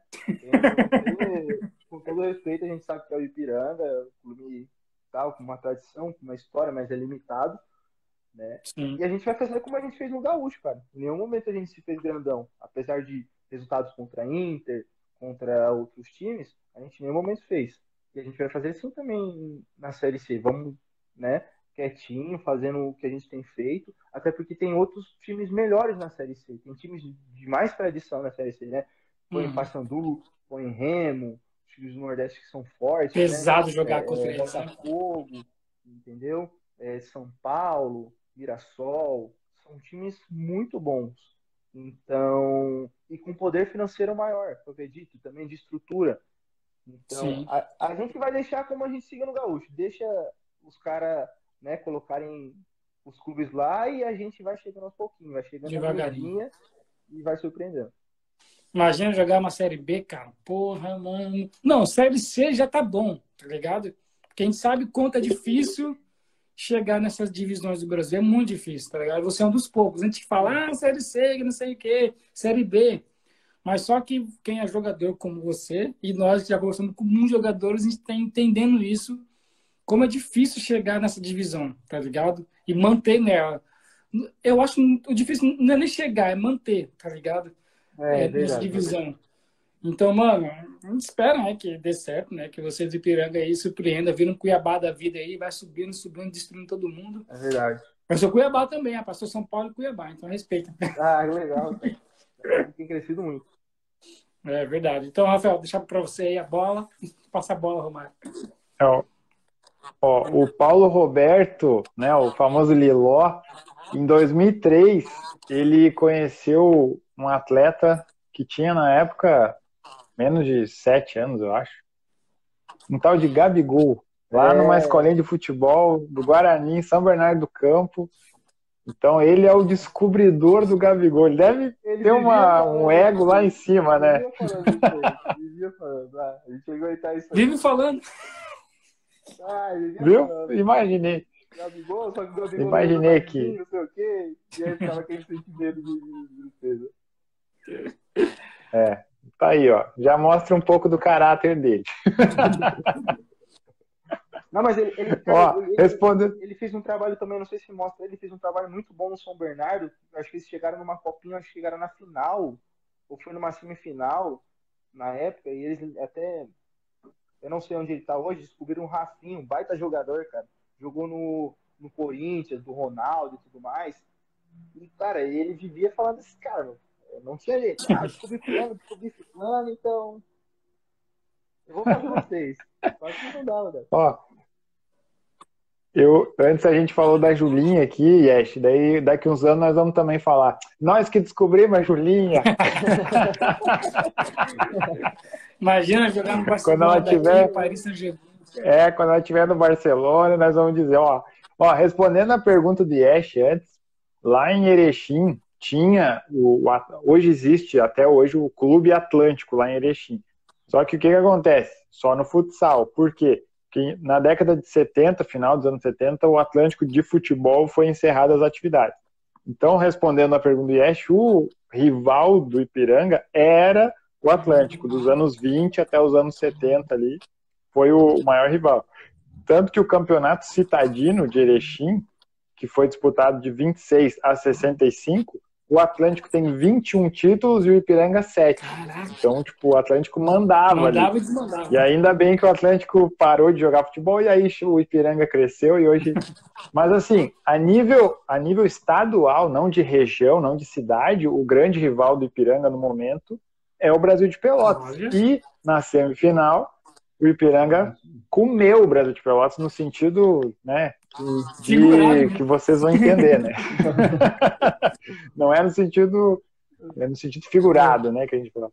com todo respeito, a gente sabe que é o Ipiranga, o clube tal, com uma tradição, com uma história, mas é limitado. Né? Sim. E a gente vai fazer como a gente fez no Gaúcho, cara. Em nenhum momento a gente se fez grandão. Apesar de resultados contra a Inter, contra outros times, a gente em nenhum momento fez. E a gente vai fazer assim também na Série C. Vamos, né? quietinho, fazendo o que a gente tem feito, até porque tem outros times melhores na Série C, tem times de mais tradição na Série C, né? Põe uhum. Paysandu, põe Remo, times do Nordeste que são fortes. Né? Pesado né? jogar é, contra eles. Né? Botafogo, entendeu? É, são Paulo, Mirassol, são times muito bons. Então, e com poder financeiro maior, eu acredito, também de estrutura. Então, a, a, gente vai deixar como a gente siga no Gaúcho, deixa os caras né, colocarem os clubes lá e a gente vai chegando aos pouquinhos, vai chegando devagarinho e vai surpreendendo. Imagina jogar uma série B, cara. Porra, mano. Não, série C já tá bom, tá ligado? Porque a gente sabe quanto é difícil chegar nessas divisões do Brasil. É muito difícil, tá ligado? Você é um dos poucos. A gente fala, ah, série C, não sei o quê, série B. Mas só que quem é jogador como você, e nós já gostamos com muitos jogadores, a gente está entendendo isso como é difícil chegar nessa divisão, tá ligado? E manter nela. Eu acho o difícil não é nem chegar, é manter, tá ligado? É, é nessa divisão. Então, mano, espera né, que dê certo, né? Que vocês de Piranga aí surpreenda, viram Cuiabá da vida aí, vai subindo, subindo, destruindo todo mundo. É verdade. Mas sou Cuiabá também, a pastor São Paulo e Cuiabá, então respeita. Ah, legal. Tem crescido muito. É verdade. Então, Rafael, deixar para você aí a bola. Passa a bola, Romário. É, Ó, o Paulo Roberto, né, o famoso Liló, em 2003, ele conheceu um atleta que tinha na época menos de sete anos, eu acho. Um tal de Gabigol. lá é... numa escolinha de futebol do Guarani, em São Bernardo do Campo. Então ele é o descobridor do Gabigol. Ele deve ele ter uma, um ego lá em cima, né? Vivia falando, ah, a gente chegou a estar isso Vive falando. Ah, Viu? Falando. Imaginei. Gabigol, só que o Gabigol Imaginei que. Não sei o quê, e aí ficava aquele sentimento de tristeza. É, tá aí, ó. Já mostra um pouco do caráter dele. Não, mas ele, ele, Ó, ele, responde... ele, fez um trabalho também, não sei se mostra, ele fez um trabalho muito bom no São Bernardo. Acho que eles chegaram numa copinha, acho que chegaram na final, ou foi numa semifinal na época, e eles até. Eu não sei onde ele tá hoje, descobriram um Rafinho, um baita jogador, cara. Jogou no, no Corinthians, do Ronaldo e tudo mais. E, cara, ele vivia falando desse cara, não tinha jeito. Ah, descobri fulano, descobri fulano, então. Eu vou fazer vocês. Só que não dá, né? Ó, eu, antes a gente falou da Julinha aqui, Yesh, daí daqui uns anos nós vamos também falar. Nós que descobrimos a Julinha. Imagina jogar no Barcelona. Quando ela tiver, Paris É, quando ela estiver no Barcelona, nós vamos dizer, ó, ó, respondendo a pergunta do Yesh antes, lá em Erechim tinha o, hoje existe até hoje o Clube Atlântico lá em Erechim. Só que o que, que acontece? Só no futsal. Por quê? que na década de 70, final dos anos 70, o Atlântico de futebol foi encerrado as atividades. Então, respondendo à pergunta do Yesh, o rival do Ipiranga era o Atlântico, dos anos 20 até os anos 70 ali, foi o maior rival. Tanto que o campeonato citadino de Erechim, que foi disputado de 26 a 65, o Atlântico tem 21 títulos e o Ipiranga 7. Caraca. Então, tipo, o Atlântico mandava. Mandava ali. e desmandava. E ainda bem que o Atlético parou de jogar futebol e aí o Ipiranga cresceu e hoje. Mas assim, a nível, a nível estadual, não de região, não de cidade, o grande rival do Ipiranga no momento é o Brasil de Pelotas. Olha. E na semifinal, o Ipiranga comeu o Brasil de Pelotas no sentido, né, de né? que vocês vão entender, né? Não é no sentido, é no sentido figurado, né, que a gente fala.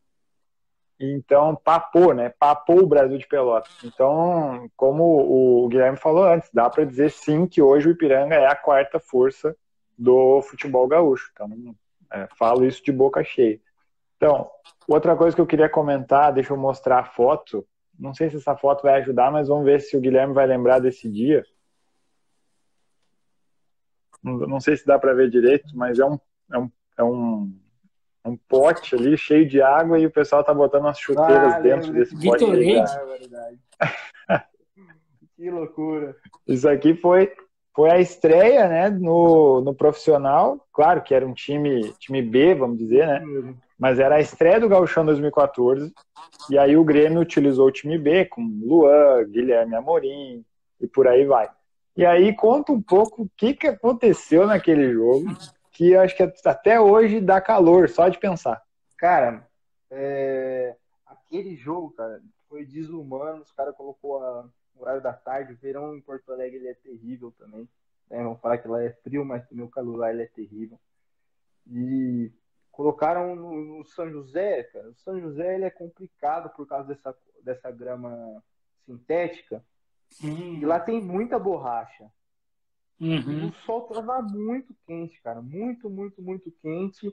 Então, papou, né? Papou o Brasil de Pelotas. Então, como o Guilherme falou antes, dá para dizer sim que hoje o Ipiranga é a quarta força do futebol gaúcho. Então, é, falo isso de boca cheia. Então, outra coisa que eu queria comentar, deixa eu mostrar a foto. Não sei se essa foto vai ajudar, mas vamos ver se o Guilherme vai lembrar desse dia não sei se dá para ver direito, mas é um, é um, é um, um pote ali cheio de água e o pessoal tá botando umas chuteiras ah, dentro desse pote. Aí, que loucura. Isso aqui foi, foi a estreia, né, no, no profissional. Claro que era um time, time B, vamos dizer, né? Mas era a estreia do Gauchão 2014. E aí o Grêmio utilizou o time B com Luan, Guilherme Amorim e por aí vai. E aí conta um pouco o que, que aconteceu naquele jogo, que acho que até hoje dá calor, só de pensar. Cara, é... aquele jogo, cara, foi desumano, os caras colocou a... horário da tarde, o verão em Porto Alegre ele é terrível também. Né? Vamos falar que lá é frio, mas também o calor lá ele é terrível. E colocaram no, no, São José, cara. O São José ele é complicado por causa dessa, dessa grama sintética. Hum. E lá tem muita borracha. Uhum. O sol tava muito quente, cara. Muito, muito, muito quente.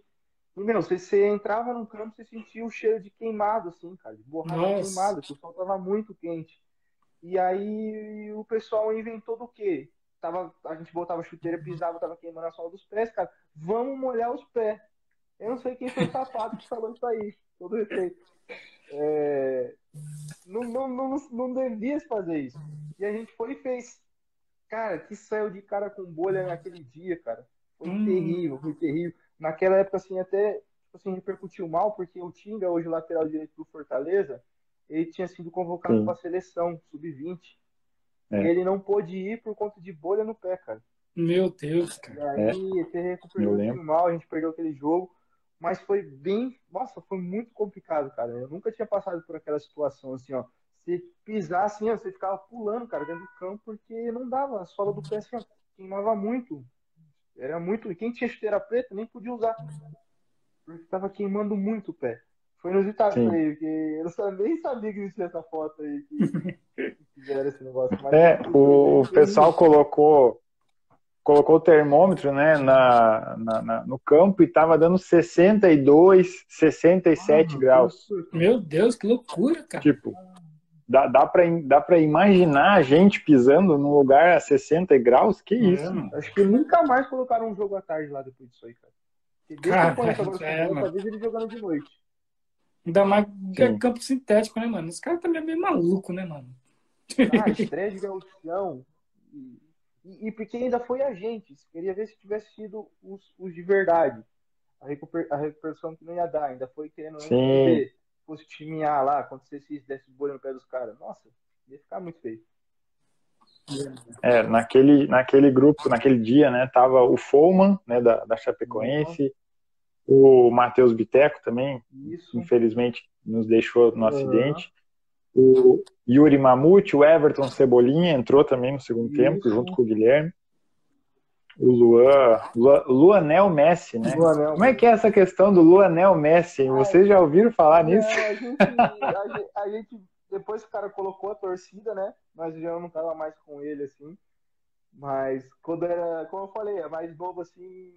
E, meu, você, você entrava no campo, você sentia o cheiro de queimado, assim, cara. De borracha Nossa. queimada, o sol tava muito quente. E aí o pessoal inventou do quê? Tava, a gente botava chuteira, pisava, tava queimando a sola dos pés, cara. Vamos molhar os pés. Eu não sei quem foi o safado que falou isso aí. Todo respeito. É... Não, não, não, não devia fazer isso. E a gente foi e fez. Cara, que saiu de cara com bolha naquele dia, cara. Foi hum. terrível, foi terrível. Naquela época, assim, até tipo assim, repercutiu mal, porque o Tinga, hoje lateral direito do Fortaleza, ele tinha sido convocado para a seleção, sub-20. É. E ele não pôde ir por conta de bolha no pé, cara. Meu Deus, cara. E aí, é. até recuperou mal, a gente perdeu aquele jogo. Mas foi bem. Nossa, foi muito complicado, cara. Eu nunca tinha passado por aquela situação assim, ó. Se pisar assim, ó, você ficava pulando, cara, dentro do campo, porque não dava. A sola do pé assim, ó, queimava muito. Era muito. E quem tinha chuteira preta nem podia usar. Porque tava queimando muito o pé. Foi inusitado isso aí, porque eu nem sabia que existia essa foto aí. Que, Fizeram esse negócio. Mas é, o, o pessoal colocou colocou o termômetro né, na, na, na no campo e estava dando 62, 67 ah, graus. Meu Deus, que loucura, cara. Tipo, dá, dá para dá pra imaginar a gente pisando num lugar a 60 graus? Que isso? É, acho que nunca mais colocaram um jogo à tarde lá depois disso aí, cara. Porque cara, é, eu conheço ele jogando de noite. Ainda mais Sim. campo sintético, né, mano? Esse cara também é meio maluco, né, mano? Ah, estreia de gaúchão. E, e, porque ainda foi a gente. Queria ver se tivesse sido os, os de verdade. A, recuper, a recuperação que não ia dar. Ainda foi querendo ver. Fosse time A lá, acontecesse isso, desse bolha no pé dos caras. Nossa, ia ficar muito feio. É, naquele, naquele grupo, naquele dia, né, tava o Foman, né, da, da Chapecoense, uhum. o Matheus Biteco também, Isso. infelizmente nos deixou no uhum. acidente, o Yuri Mamute, o Everton Cebolinha entrou também no segundo Isso. tempo, junto com o Guilherme, o Luan, Luan Luanel Messi, né? Luanel. Como é que é essa questão do Luanel Messi? Vocês já ouviram falar é, nisso? A gente, a, gente, a gente depois que o cara colocou a torcida, né? Mas já não tava mais com ele, assim. Mas quando era, como eu falei, é mais novo assim.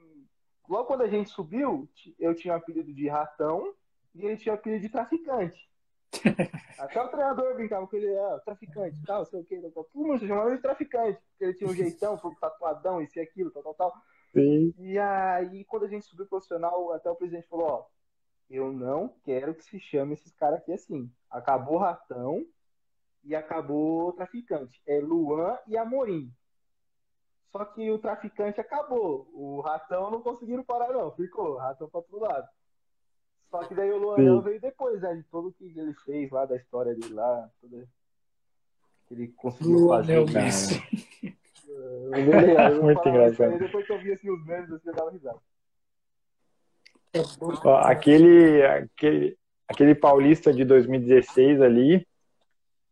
Logo quando a gente subiu, eu tinha o apelido de ratão e ele tinha o apelido de traficante. Até o treinador brincava com ele, ah, traficante, tal, sei o que, tal, tal. Todo mundo chamava ele de traficante, porque ele tinha um jeitão, foi tatuadão, isso e aquilo, tal, tal, tal. Sim. E aí, quando a gente subiu profissional, até o presidente falou, ó, eu não quero que se chame esses caras aqui assim. Acabou Ratão e acabou Traficante. É Luan e Amorim. Só que o Traficante acabou. O Ratão não conseguiram parar, não. Ficou. Ratão pra outro lado. Só que daí o Luan veio depois, né? De tudo que ele fez lá, da história dele lá. Tudo que ele conseguiu Luan fazer. É, Muito engraçado. Depois que eu vi assim, os memes, assim, eu dava risada. Aquele, aquele, aquele paulista de 2016 ali,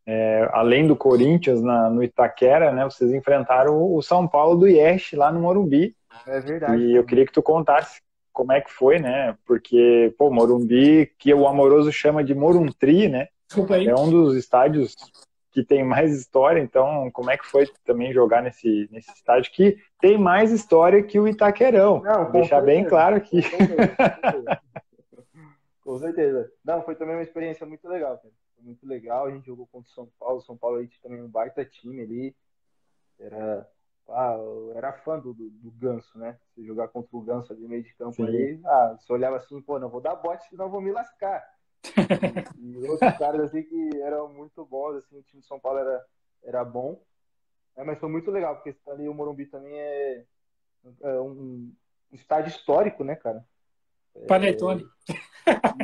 é, além do Corinthians na, no Itaquera, né? Vocês enfrentaram o, São Paulo do Iesh lá no Morumbi. É verdade. E eu queria que tu contasse como é que foi, né? Porque, pô, Morumbi, que o Amoroso chama de Moruntri, né? É um dos estádios que tem mais história, então como é que foi também jogar nesse, nesse estádio que tem mais história que o Itaquerão? Não, Deixar bem claro aqui. Com certeza. com certeza. Não, foi também uma experiência muito legal, cara. Foi muito legal, a gente jogou contra o São Paulo, São Paulo aí também um baita time ali. Era, ah, eu era fã do, do, do Ganso, né? Você jogar contra o Ganso ali no meio de campo Sim. ali, ah, você olhava assim, pô, não vou dar bote, senão vou me lascar e outros caras assim que eram muito bons, assim, o time de São Paulo era, era bom. É, mas foi muito legal, porque ali o Morumbi também é, é um, um estádio histórico, né, cara? É, Panetone.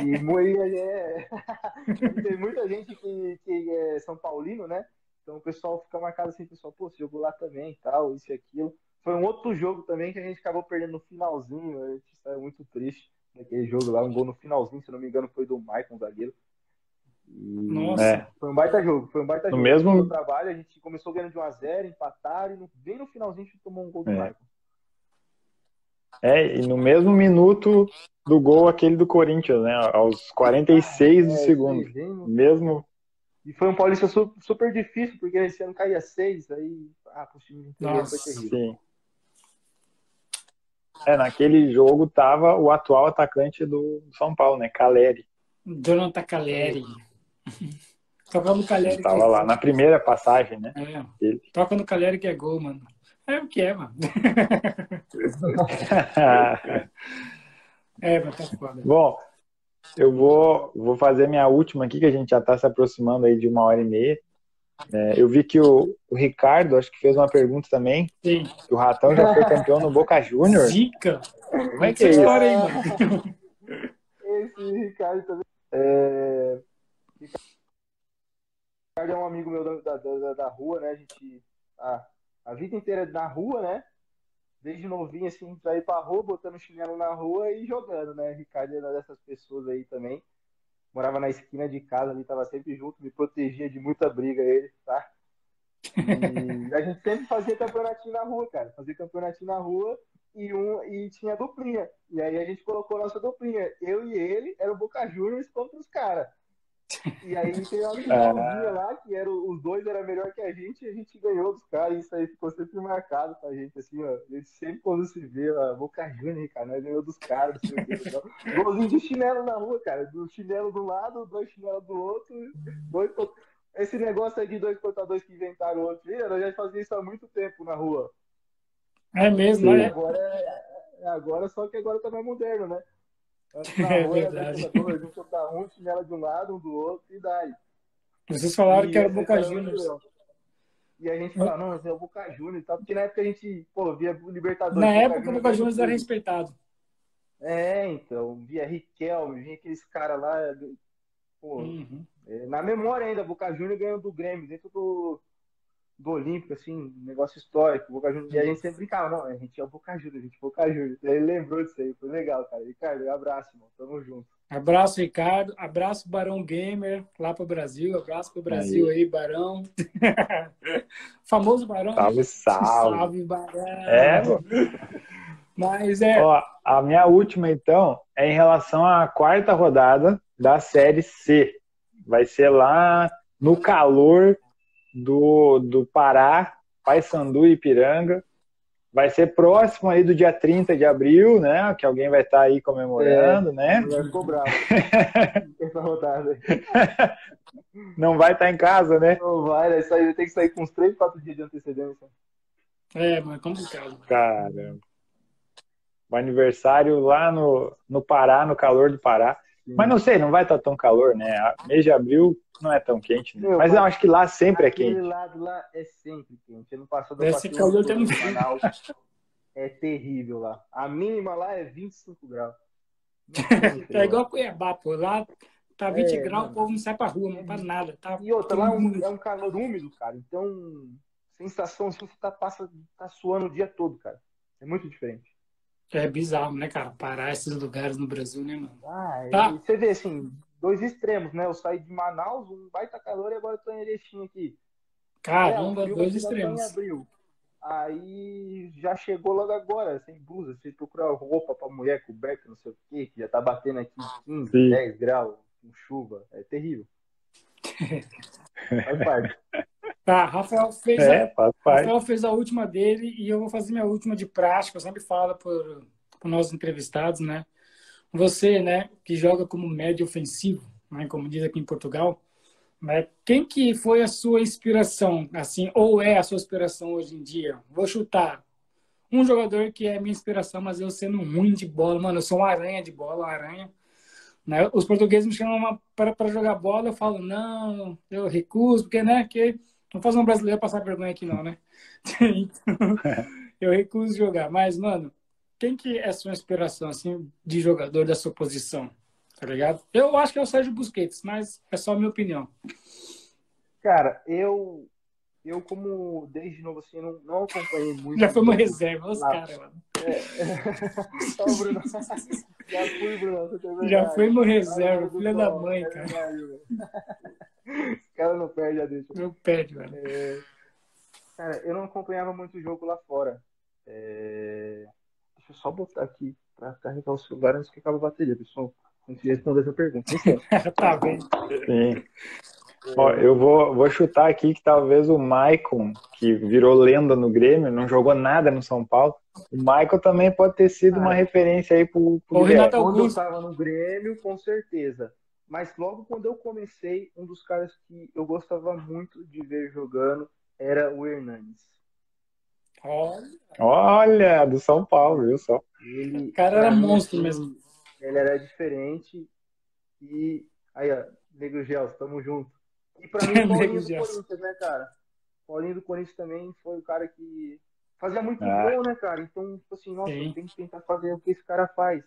E, e é, tem muita gente que, que é São Paulino, né? Então o pessoal fica marcado assim, pessoal, pô, você jogou lá também tal, isso e aquilo. Foi um outro jogo também que a gente acabou perdendo no finalzinho, a gente saiu muito triste naquele jogo lá, um gol no finalzinho, se não me engano, foi do Maicon, zagueiro. Nossa. É. Foi um baita jogo, foi um baita no jogo. Mesmo... No trabalho, a gente começou ganhando de 1x0, empataram, e no, bem no finalzinho a gente tomou um gol do é. Maicon. É, e no mesmo minuto do gol aquele do Corinthians, né? Aos 46 ah, do é, segundo. Sim, mesmo. E foi um Paulista super difícil, porque esse ano caía 6, aí. Ah, pro time foi terrível. Sim. É, naquele jogo tava o atual atacante do São Paulo, né? Caleri. Jonathan Caleri. Toca no Caleri. Tava lá na primeira passagem, né? É. Ele. Toca no Caleri que é gol, mano. É o que é, mano. é, mas tá foda. Bom, eu vou, vou fazer minha última aqui, que a gente já tá se aproximando aí de uma hora e meia. É, eu vi que o, o, Ricardo, acho que fez uma pergunta também. Sim. Que o Ratão já foi campeão no Boca Júnior. Zica! Como é que é isso? história aí, mano? Esse Ricardo também. É... Ricardo é um amigo meu da, da, da rua, né? A gente. Ah, a vida inteira na rua, né? Desde novinho, assim, pra ir pra rua, botando chinelo na rua e jogando, né? Ricardo uma dessas pessoas aí também morava na esquina de casa ali, tava sempre junto, me protegia de muita briga ele, tá? E a gente sempre fazia campeonatinho na rua, cara. Fazia campeonatinho na rua e, um, e tinha duplinha. E aí a gente colocou nossa duplinha. Eu e ele era o Boca Juniors contra os caras. E aí tem uma finalzinha lá, que era, os dois eram melhor que a gente, e a gente ganhou dos caras, e isso aí ficou sempre marcado pra gente, assim, ó. A gente sempre quando se vê, ó, Boca Juniors, cara, nós ganhou dos caras, então, golzinho de chinelo na rua, cara, do chinelo do lado, dois chinelos do outro, dois esse negócio aí de dois contra dois que inventaram outro dia, nós já fazia isso há muito tempo na rua. É mesmo, né? Agora, é, agora, só que agora tá mais moderno, né? É rua, verdade. Um, chinela de um lado, um do outro, e daí. Vocês falaram e que era Boca Juniors. E a gente fala, não, mas é o Boca Juniors e tal, porque na época a gente, pô, via Libertadores. Na época o Boca Juniors era respeitado. É, então, via Riquelme, vinha aqueles caras lá, pô, uhum. é, na memória ainda, Boca Juniors ganhando do Grêmio, dentro do, do Olímpico, assim, negócio histórico, Boca Juniors, e a gente sempre brincava, não, a gente é o Boca Juniors, a gente é o Boca Juniors. Ele lembrou disso aí, foi legal, cara. Ricardo, um abraço, irmão, tamo junto. Abraço, Ricardo. Abraço, Barão Gamer, lá pro Brasil. Abraço pro Brasil aí, aí Barão. Famoso Barão. Salve, salve. Salve, Barão. É, mano. Mas é. Ó, a minha última, então, é em relação à quarta rodada da Série C. Vai ser lá no calor do, do Pará, Paysandu e Ipiranga. Vai ser próximo aí do dia 30 de abril, né? Que alguém vai estar aí comemorando, é, né? Vai cobrar. Essa rodada. Não vai estar em casa, né? Não vai, né? Isso aí tem que sair com uns 3, 4 dias de antecedência. É, mas é complicado. Caramba. O aniversário lá no, no Pará, no calor do Pará. Mas não sei, não vai estar tão calor, né? Mês de abril não é tão quente, né? Meu, mas eu acho que lá sempre é quente. Aquele lado lá é sempre quente. Ano passado Deve ser calor também. É terrível lá. A mínima lá é 25 graus. é igual Cuiabá, pô. Lá tá 20 é, graus, mano. o povo não sai pra rua, não faz nada. Tá e outra, lá é um, é um calor úmido, cara. Então, sensação assim, você tá, passa, tá suando o dia todo, cara. É muito diferente. É bizarro, né, cara? Parar esses lugares no Brasil, né, mano? Ah, tá. você vê, assim, dois extremos, né? Eu saí de Manaus, um baita calor, e agora eu tô em Erechim aqui. Caramba, é, dois extremos. Aí já chegou logo agora, sem blusa. Você procurar roupa pra mulher coberta, não sei o quê, que já tá batendo aqui 15, Sim. 10 graus, com chuva. É terrível. Faz parte. Tá, Rafael fez, é, a, Rafael fez a última dele e eu vou fazer minha última de prática. Eu sempre falo para os nossos entrevistados, né? Você, né, que joga como médio ofensivo, né, como diz aqui em Portugal, né, quem que foi a sua inspiração, assim, ou é a sua inspiração hoje em dia? Vou chutar. Um jogador que é minha inspiração, mas eu sendo ruim de bola, mano, eu sou uma aranha de bola, uma aranha. Né? Os portugueses me chamam para jogar bola, eu falo, não, eu recuso, porque, né, que não fazer um brasileiro passar vergonha aqui, não, né? então, eu recuso jogar. Mas, mano, quem que é a sua inspiração, assim, de jogador da sua posição? Tá ligado? Eu acho que é o Sérgio Busquets, mas é só a minha opinião. Cara, eu eu como desde novo assim não, não acompanhei muito. Já foi uma reserva, os caras, mano. É. Só o Bruno. Já fui, Bruno. Já foi no reserva, filha da mãe, cara. Os caras não perdem a deixa. Não perde, mano. É... Cara, eu não acompanhava muito o jogo lá fora. É... Eu só botar aqui pra carregar o celular antes que acabe a bateria, pessoal. Antes de responder essa pergunta. tá bem. Sim. Ó, eu vou, vou chutar aqui que talvez o Maicon, que virou lenda no Grêmio, não jogou nada no São Paulo. O Michael também pode ter sido ah, uma referência aí pro, pro o Renato Augusto. Quando eu estava no Grêmio, com certeza. Mas logo quando eu comecei, um dos caras que eu gostava muito de ver jogando era o Hernanes. Olha, Olha do São Paulo, viu só? Ele, o cara era monstro assim, mesmo. Ele era diferente. E aí, ó, Nego Gels, tamo junto. E pra mim, o Paulinho do Corinthians, né, cara? Paulinho do Corinthians também foi o cara que fazia muito ah. gol, né, cara? Então, tipo assim, nossa, Sim. tem que tentar fazer o que esse cara faz.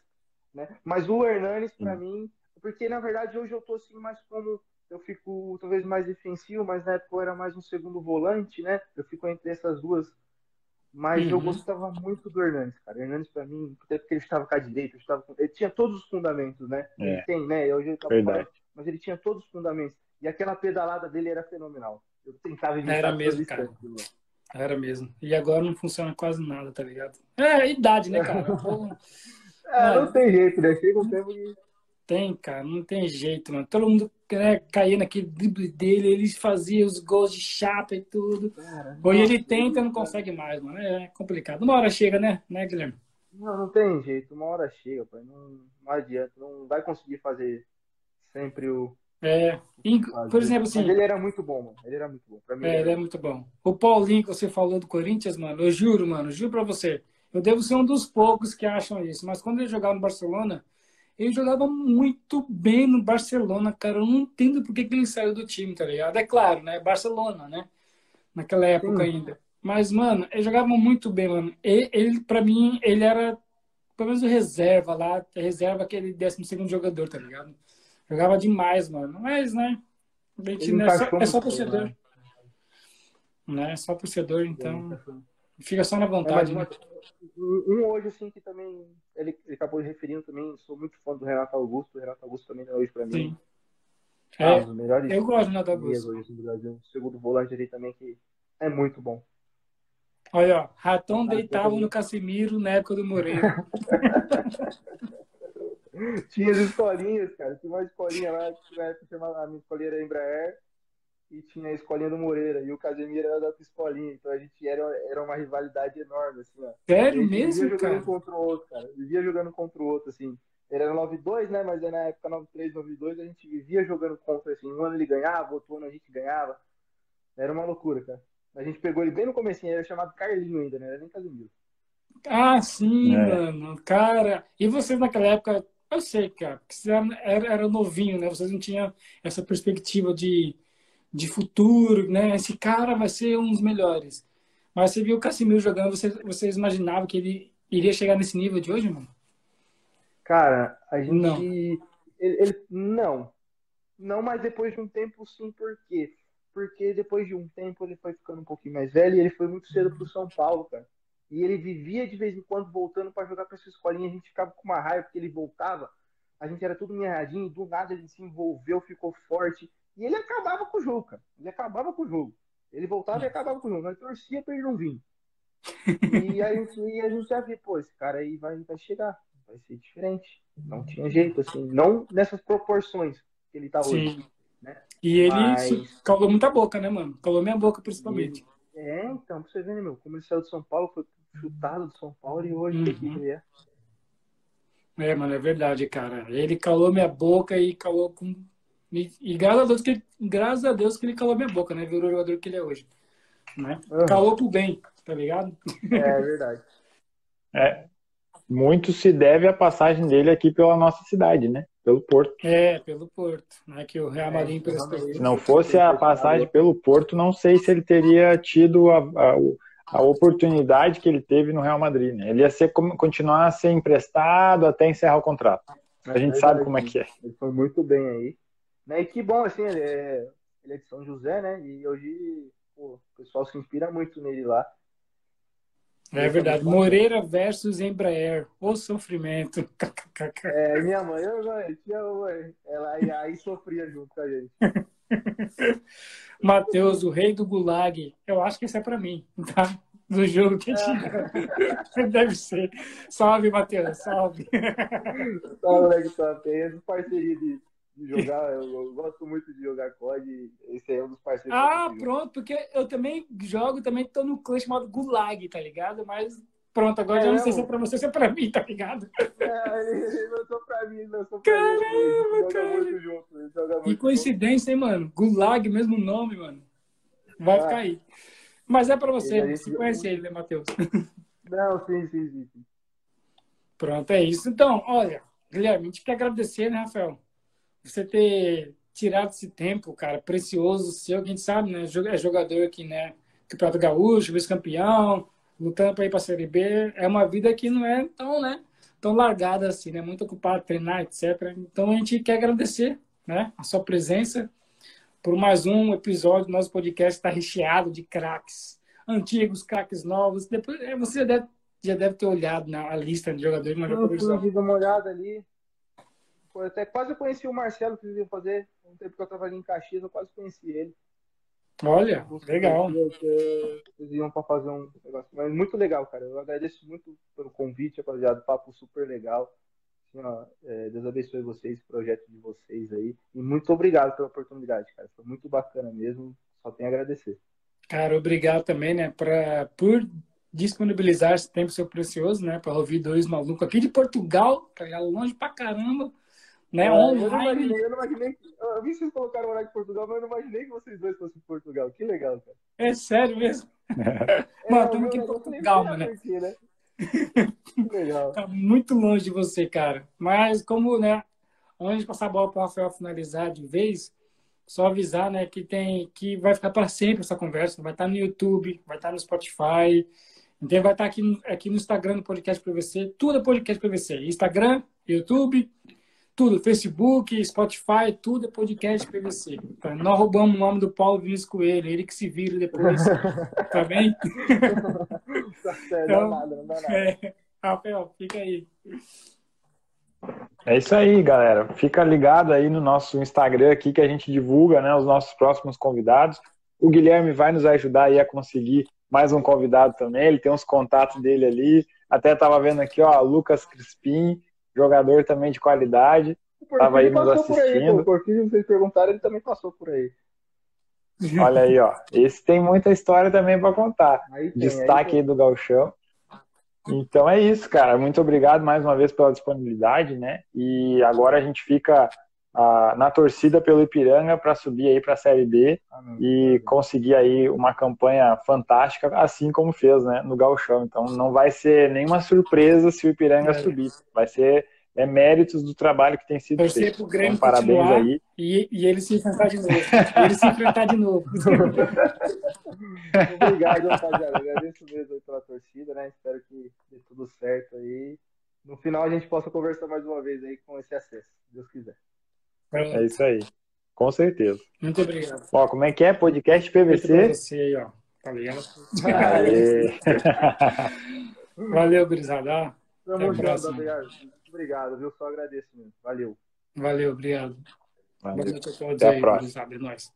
Né? Mas o Hernanes, pra mim, porque na verdade hoje eu tô assim mais como. Eu fico talvez mais defensivo, mas na época eu era mais um segundo volante, né? Eu fico entre essas duas. Mas uhum. eu gostava muito do Hernandes, cara. O Hernandes, pra mim, até porque ele estava com a direita, estava com... ele tinha todos os fundamentos, né? É. Ele tem, né? Hoje ele tá Verdade. mas ele tinha todos os fundamentos. E aquela pedalada dele era fenomenal. Eu tentava imitar Era mesmo, cara. Era mesmo. E agora não funciona quase nada, tá ligado? É, idade, né, cara? é, não tem jeito, né? Chega um tempo que. Tem, cara, não tem jeito, mano. Todo mundo né, caía naquele drible dele, ele fazia os gols de chapa e tudo. Cara, Hoje ele tenta e não consegue mais, mano. É complicado. Uma hora chega, né, né, Guilherme? Não, não tem jeito. Uma hora chega, pai. Não, não adianta. Não vai conseguir fazer sempre o. É, por exemplo, assim. Mas ele era muito bom, mano. Ele era muito bom. Pra mim, é, ele é muito bom. O Paulinho que você falou do Corinthians, mano, eu juro, mano, juro pra você. Eu devo ser um dos poucos que acham isso. Mas quando ele jogava no Barcelona, ele jogava muito bem no Barcelona, cara. Eu não entendo por que, que ele saiu do time, tá ligado? É claro, né? Barcelona, né? Naquela época ainda. Mas, mano, ele jogava muito bem, mano. Ele, ele pra mim, ele era pelo menos reserva lá, reserva aquele 12 segundo jogador, tá ligado? Jogava demais, mano. Mas, né? Gente, né, é, só, é só torcedor. Né? né? É só torcedor, então. Fica só na vontade, é, né? Um hoje, assim, que também ele, ele acabou referindo também, sou muito fã do Renato Augusto. O Renato Augusto também é hoje pra mim. Sim. Ah, é, eu gosto do Renato Augusto. Hoje, do Brasil. O segundo volante ali também, que é muito bom. Olha, ó, Ratão ah, deitava no Casimiro na época do Moreira. Tinha as escolinhas, cara. Tinha uma escolinha lá, que na época chamava, a minha escolinha era Embraer, e tinha a escolinha do Moreira, e o Casemiro era da outra escolinha. Então a gente era, era uma rivalidade enorme, assim, ó. Sério mesmo, vivia cara? jogando contra o outro, cara. Vivia jogando contra o outro, assim. Ele era 9-2, né? Mas na época 9-3, 9-2, a gente vivia jogando contra, assim. Um ano ele ganhava, outro ano a gente ganhava. Era uma loucura, cara. A gente pegou ele bem no começo, ele era chamado Carlinho ainda, né? Era nem Casemiro. Ah, sim, é. mano. Cara, e vocês naquela época, eu sei, cara, porque você era, era novinho, né? Vocês não tinham essa perspectiva de, de futuro, né? Esse cara vai ser um dos melhores. Mas você viu o Casimiro jogando, vocês, vocês imaginavam que ele iria chegar nesse nível de hoje, mano? Cara, a gente. Não. Ele, ele, não. Não, mas depois de um tempo, sim, por quê? porque depois de um tempo ele foi ficando um pouquinho mais velho e ele foi muito cedo pro São Paulo, cara. E ele vivia de vez em quando voltando para jogar para essa escolinha, a gente ficava com uma raiva porque ele voltava, a gente era tudo mirradinho, do nada ele se envolveu, ficou forte, e ele acabava com o jogo, cara. Ele acabava com o jogo. Ele voltava e acabava com o jogo. Nós torcia para ele não vir. E a gente, e a gente já via, pô, esse cara aí vai, vai chegar, vai ser diferente. Não tinha jeito, assim, não nessas proporções que ele tá Sim. hoje. Né? E ele Mas... calou muita boca, né, mano? Calou minha boca, principalmente. É, então, pra você ver, né, meu? Como ele saiu de São Paulo, foi chutado de São Paulo e hoje uhum. ele é. É, mano, é verdade, cara. Ele calou minha boca e calou com. E, e graças, a Deus que ele, graças a Deus que ele calou minha boca, né? Virou o jogador que ele é hoje. Né? Uhum. Calou pro bem, tá ligado? É, é verdade. é. Muito se deve à passagem dele aqui pela nossa cidade, né? Pelo Porto. É, pelo Porto, né? Que o Real Madrid é, Se não fosse a passagem pelo Porto, não sei se ele teria tido a, a, a oportunidade que ele teve no Real Madrid, né? Ele ia ser, continuar a ser emprestado até encerrar o contrato. A gente é sabe como é que é. Ele foi muito bem aí. Né? E que bom, assim, ele é, ele é de São José, né? E hoje pô, o pessoal se inspira muito nele lá. É verdade. Moreira versus Embraer. O sofrimento. É, minha mãe, eu, mãe. Ela aí, aí sofria junto com a gente. Matheus, o rei do Gulag. Eu acho que esse é para mim, tá? Do jogo que tinha. É. Deve ser. Salve, Matheus. Salve. Salve, Leg Top. Parceria de de jogar, eu, eu, gosto muito de jogar COD, esse é um dos parceiros. Ah, pronto, porque eu também jogo, também tô no clã chamado Gulag, tá ligado? Mas pronto, agora é, já não sei se é pra você, se é pra mim, tá ligado? É, não sou pra mim, não sou pra Caramba, mim. Cara. Muito junto, joga muito coincidência, junto. hein, mano? Gulag, mesmo nome, mano. Vai ah, ficar aí. Mas é pra você, você conhece ele, né, Matheus? Não, sim, sim, sim, sim. Pronto, é isso. Então, olha, Guilherme, a gente quer agradecer, né, Rafael? Você ter tirado esse tempo, cara, precioso seu, que a gente sabe, né? É jogador aqui, né? Campeonato Gaúcho, vice-campeão, lutando para ir para a Série B. É uma vida que não é tão, né? Tão largada assim, né? Muito ocupado, treinar, etc. Então a gente quer agradecer, né? A sua presença por mais um episódio do nosso podcast está recheado de craques antigos, craques novos. Depois é, você já deve, já deve ter olhado na lista de jogadores, mas já conversou. uma olhada ali. Até quase eu conheci o Marcelo que iam fazer. Um tempo que eu estava ali em Caxias, eu quase conheci ele. Olha, legal. Eles iam para fazer um negócio. Mas muito legal, cara. Eu agradeço muito pelo convite, rapaziada. Papo super legal. assim, é, Deus abençoe vocês, o projeto de vocês aí. E muito obrigado pela oportunidade, cara. Foi muito bacana mesmo. Só tenho a agradecer. Cara, obrigado também, né, pra, por disponibilizar esse tempo seu precioso, né, para ouvir dois malucos aqui de Portugal, tá longe pra caramba, né, é. Eu não imaginei, eu não imaginei, eu vi vocês colocaram o de Portugal, mas eu não imaginei que vocês dois fossem de Portugal. Que legal, cara. É sério mesmo? É, mano, estamos aqui em Portugal, mano. Aqui, né? Legal. Tá muito longe de você, cara. Mas como, né, antes de passar a bola para o Rafael finalizar de vez, só avisar, né, que tem que vai ficar para sempre essa conversa, vai estar no YouTube, vai estar no Spotify, então vai estar aqui, aqui no Instagram do Podcast PVC, tudo é Podcast PVC, Instagram, YouTube, tudo, Facebook, Spotify, tudo é podcast PVC. Então, nós roubamos o nome do Paulo Vinícius Coelho, ele que se vira depois. tá bem? certo, então, não dá nada, não dá nada. É, Rafael, fica aí. É isso aí, galera. Fica ligado aí no nosso Instagram aqui que a gente divulga né, os nossos próximos convidados. O Guilherme vai nos ajudar aí a conseguir mais um convidado também. Ele tem os contatos dele ali. Até estava vendo aqui, ó, Lucas Crispim, jogador também de qualidade. Estava aí nos assistindo. Por aí, o vocês perguntaram, ele também passou por aí. Olha aí, ó. Esse tem muita história também para contar. Aí tem, Destaque aí, aí do Galchão. Então é isso, cara. Muito obrigado mais uma vez pela disponibilidade, né? E agora a gente fica ah, na torcida pelo Ipiranga para subir aí para a Série B e conseguir aí uma campanha fantástica, assim como fez, né, no Gauchão. Então não vai ser nenhuma surpresa se o Ipiranga é. subir. Vai ser é méritos do trabalho que tem sido Torcer feito. Pro Grêmio então, parabéns aí. E, e ele se enfrentar de novo. ele se enfrentar de novo. Obrigado, rapaziada. Agradeço mesmo pela torcida, né? Espero que dê tudo certo aí. No final a gente possa conversar mais uma vez aí com esse acesso, se Deus quiser. É isso aí. Com certeza. Muito obrigado. Ó, como é que é? Podcast PVC? PVC aí, ó. Tá ligado? Valeu, Grisada. Tamo junto, obrigado. Obrigado, viu? Só agradeço mesmo. Valeu. Valeu, obrigado. Valeu. Boa noite a todos Até aí, a próxima. É nóis.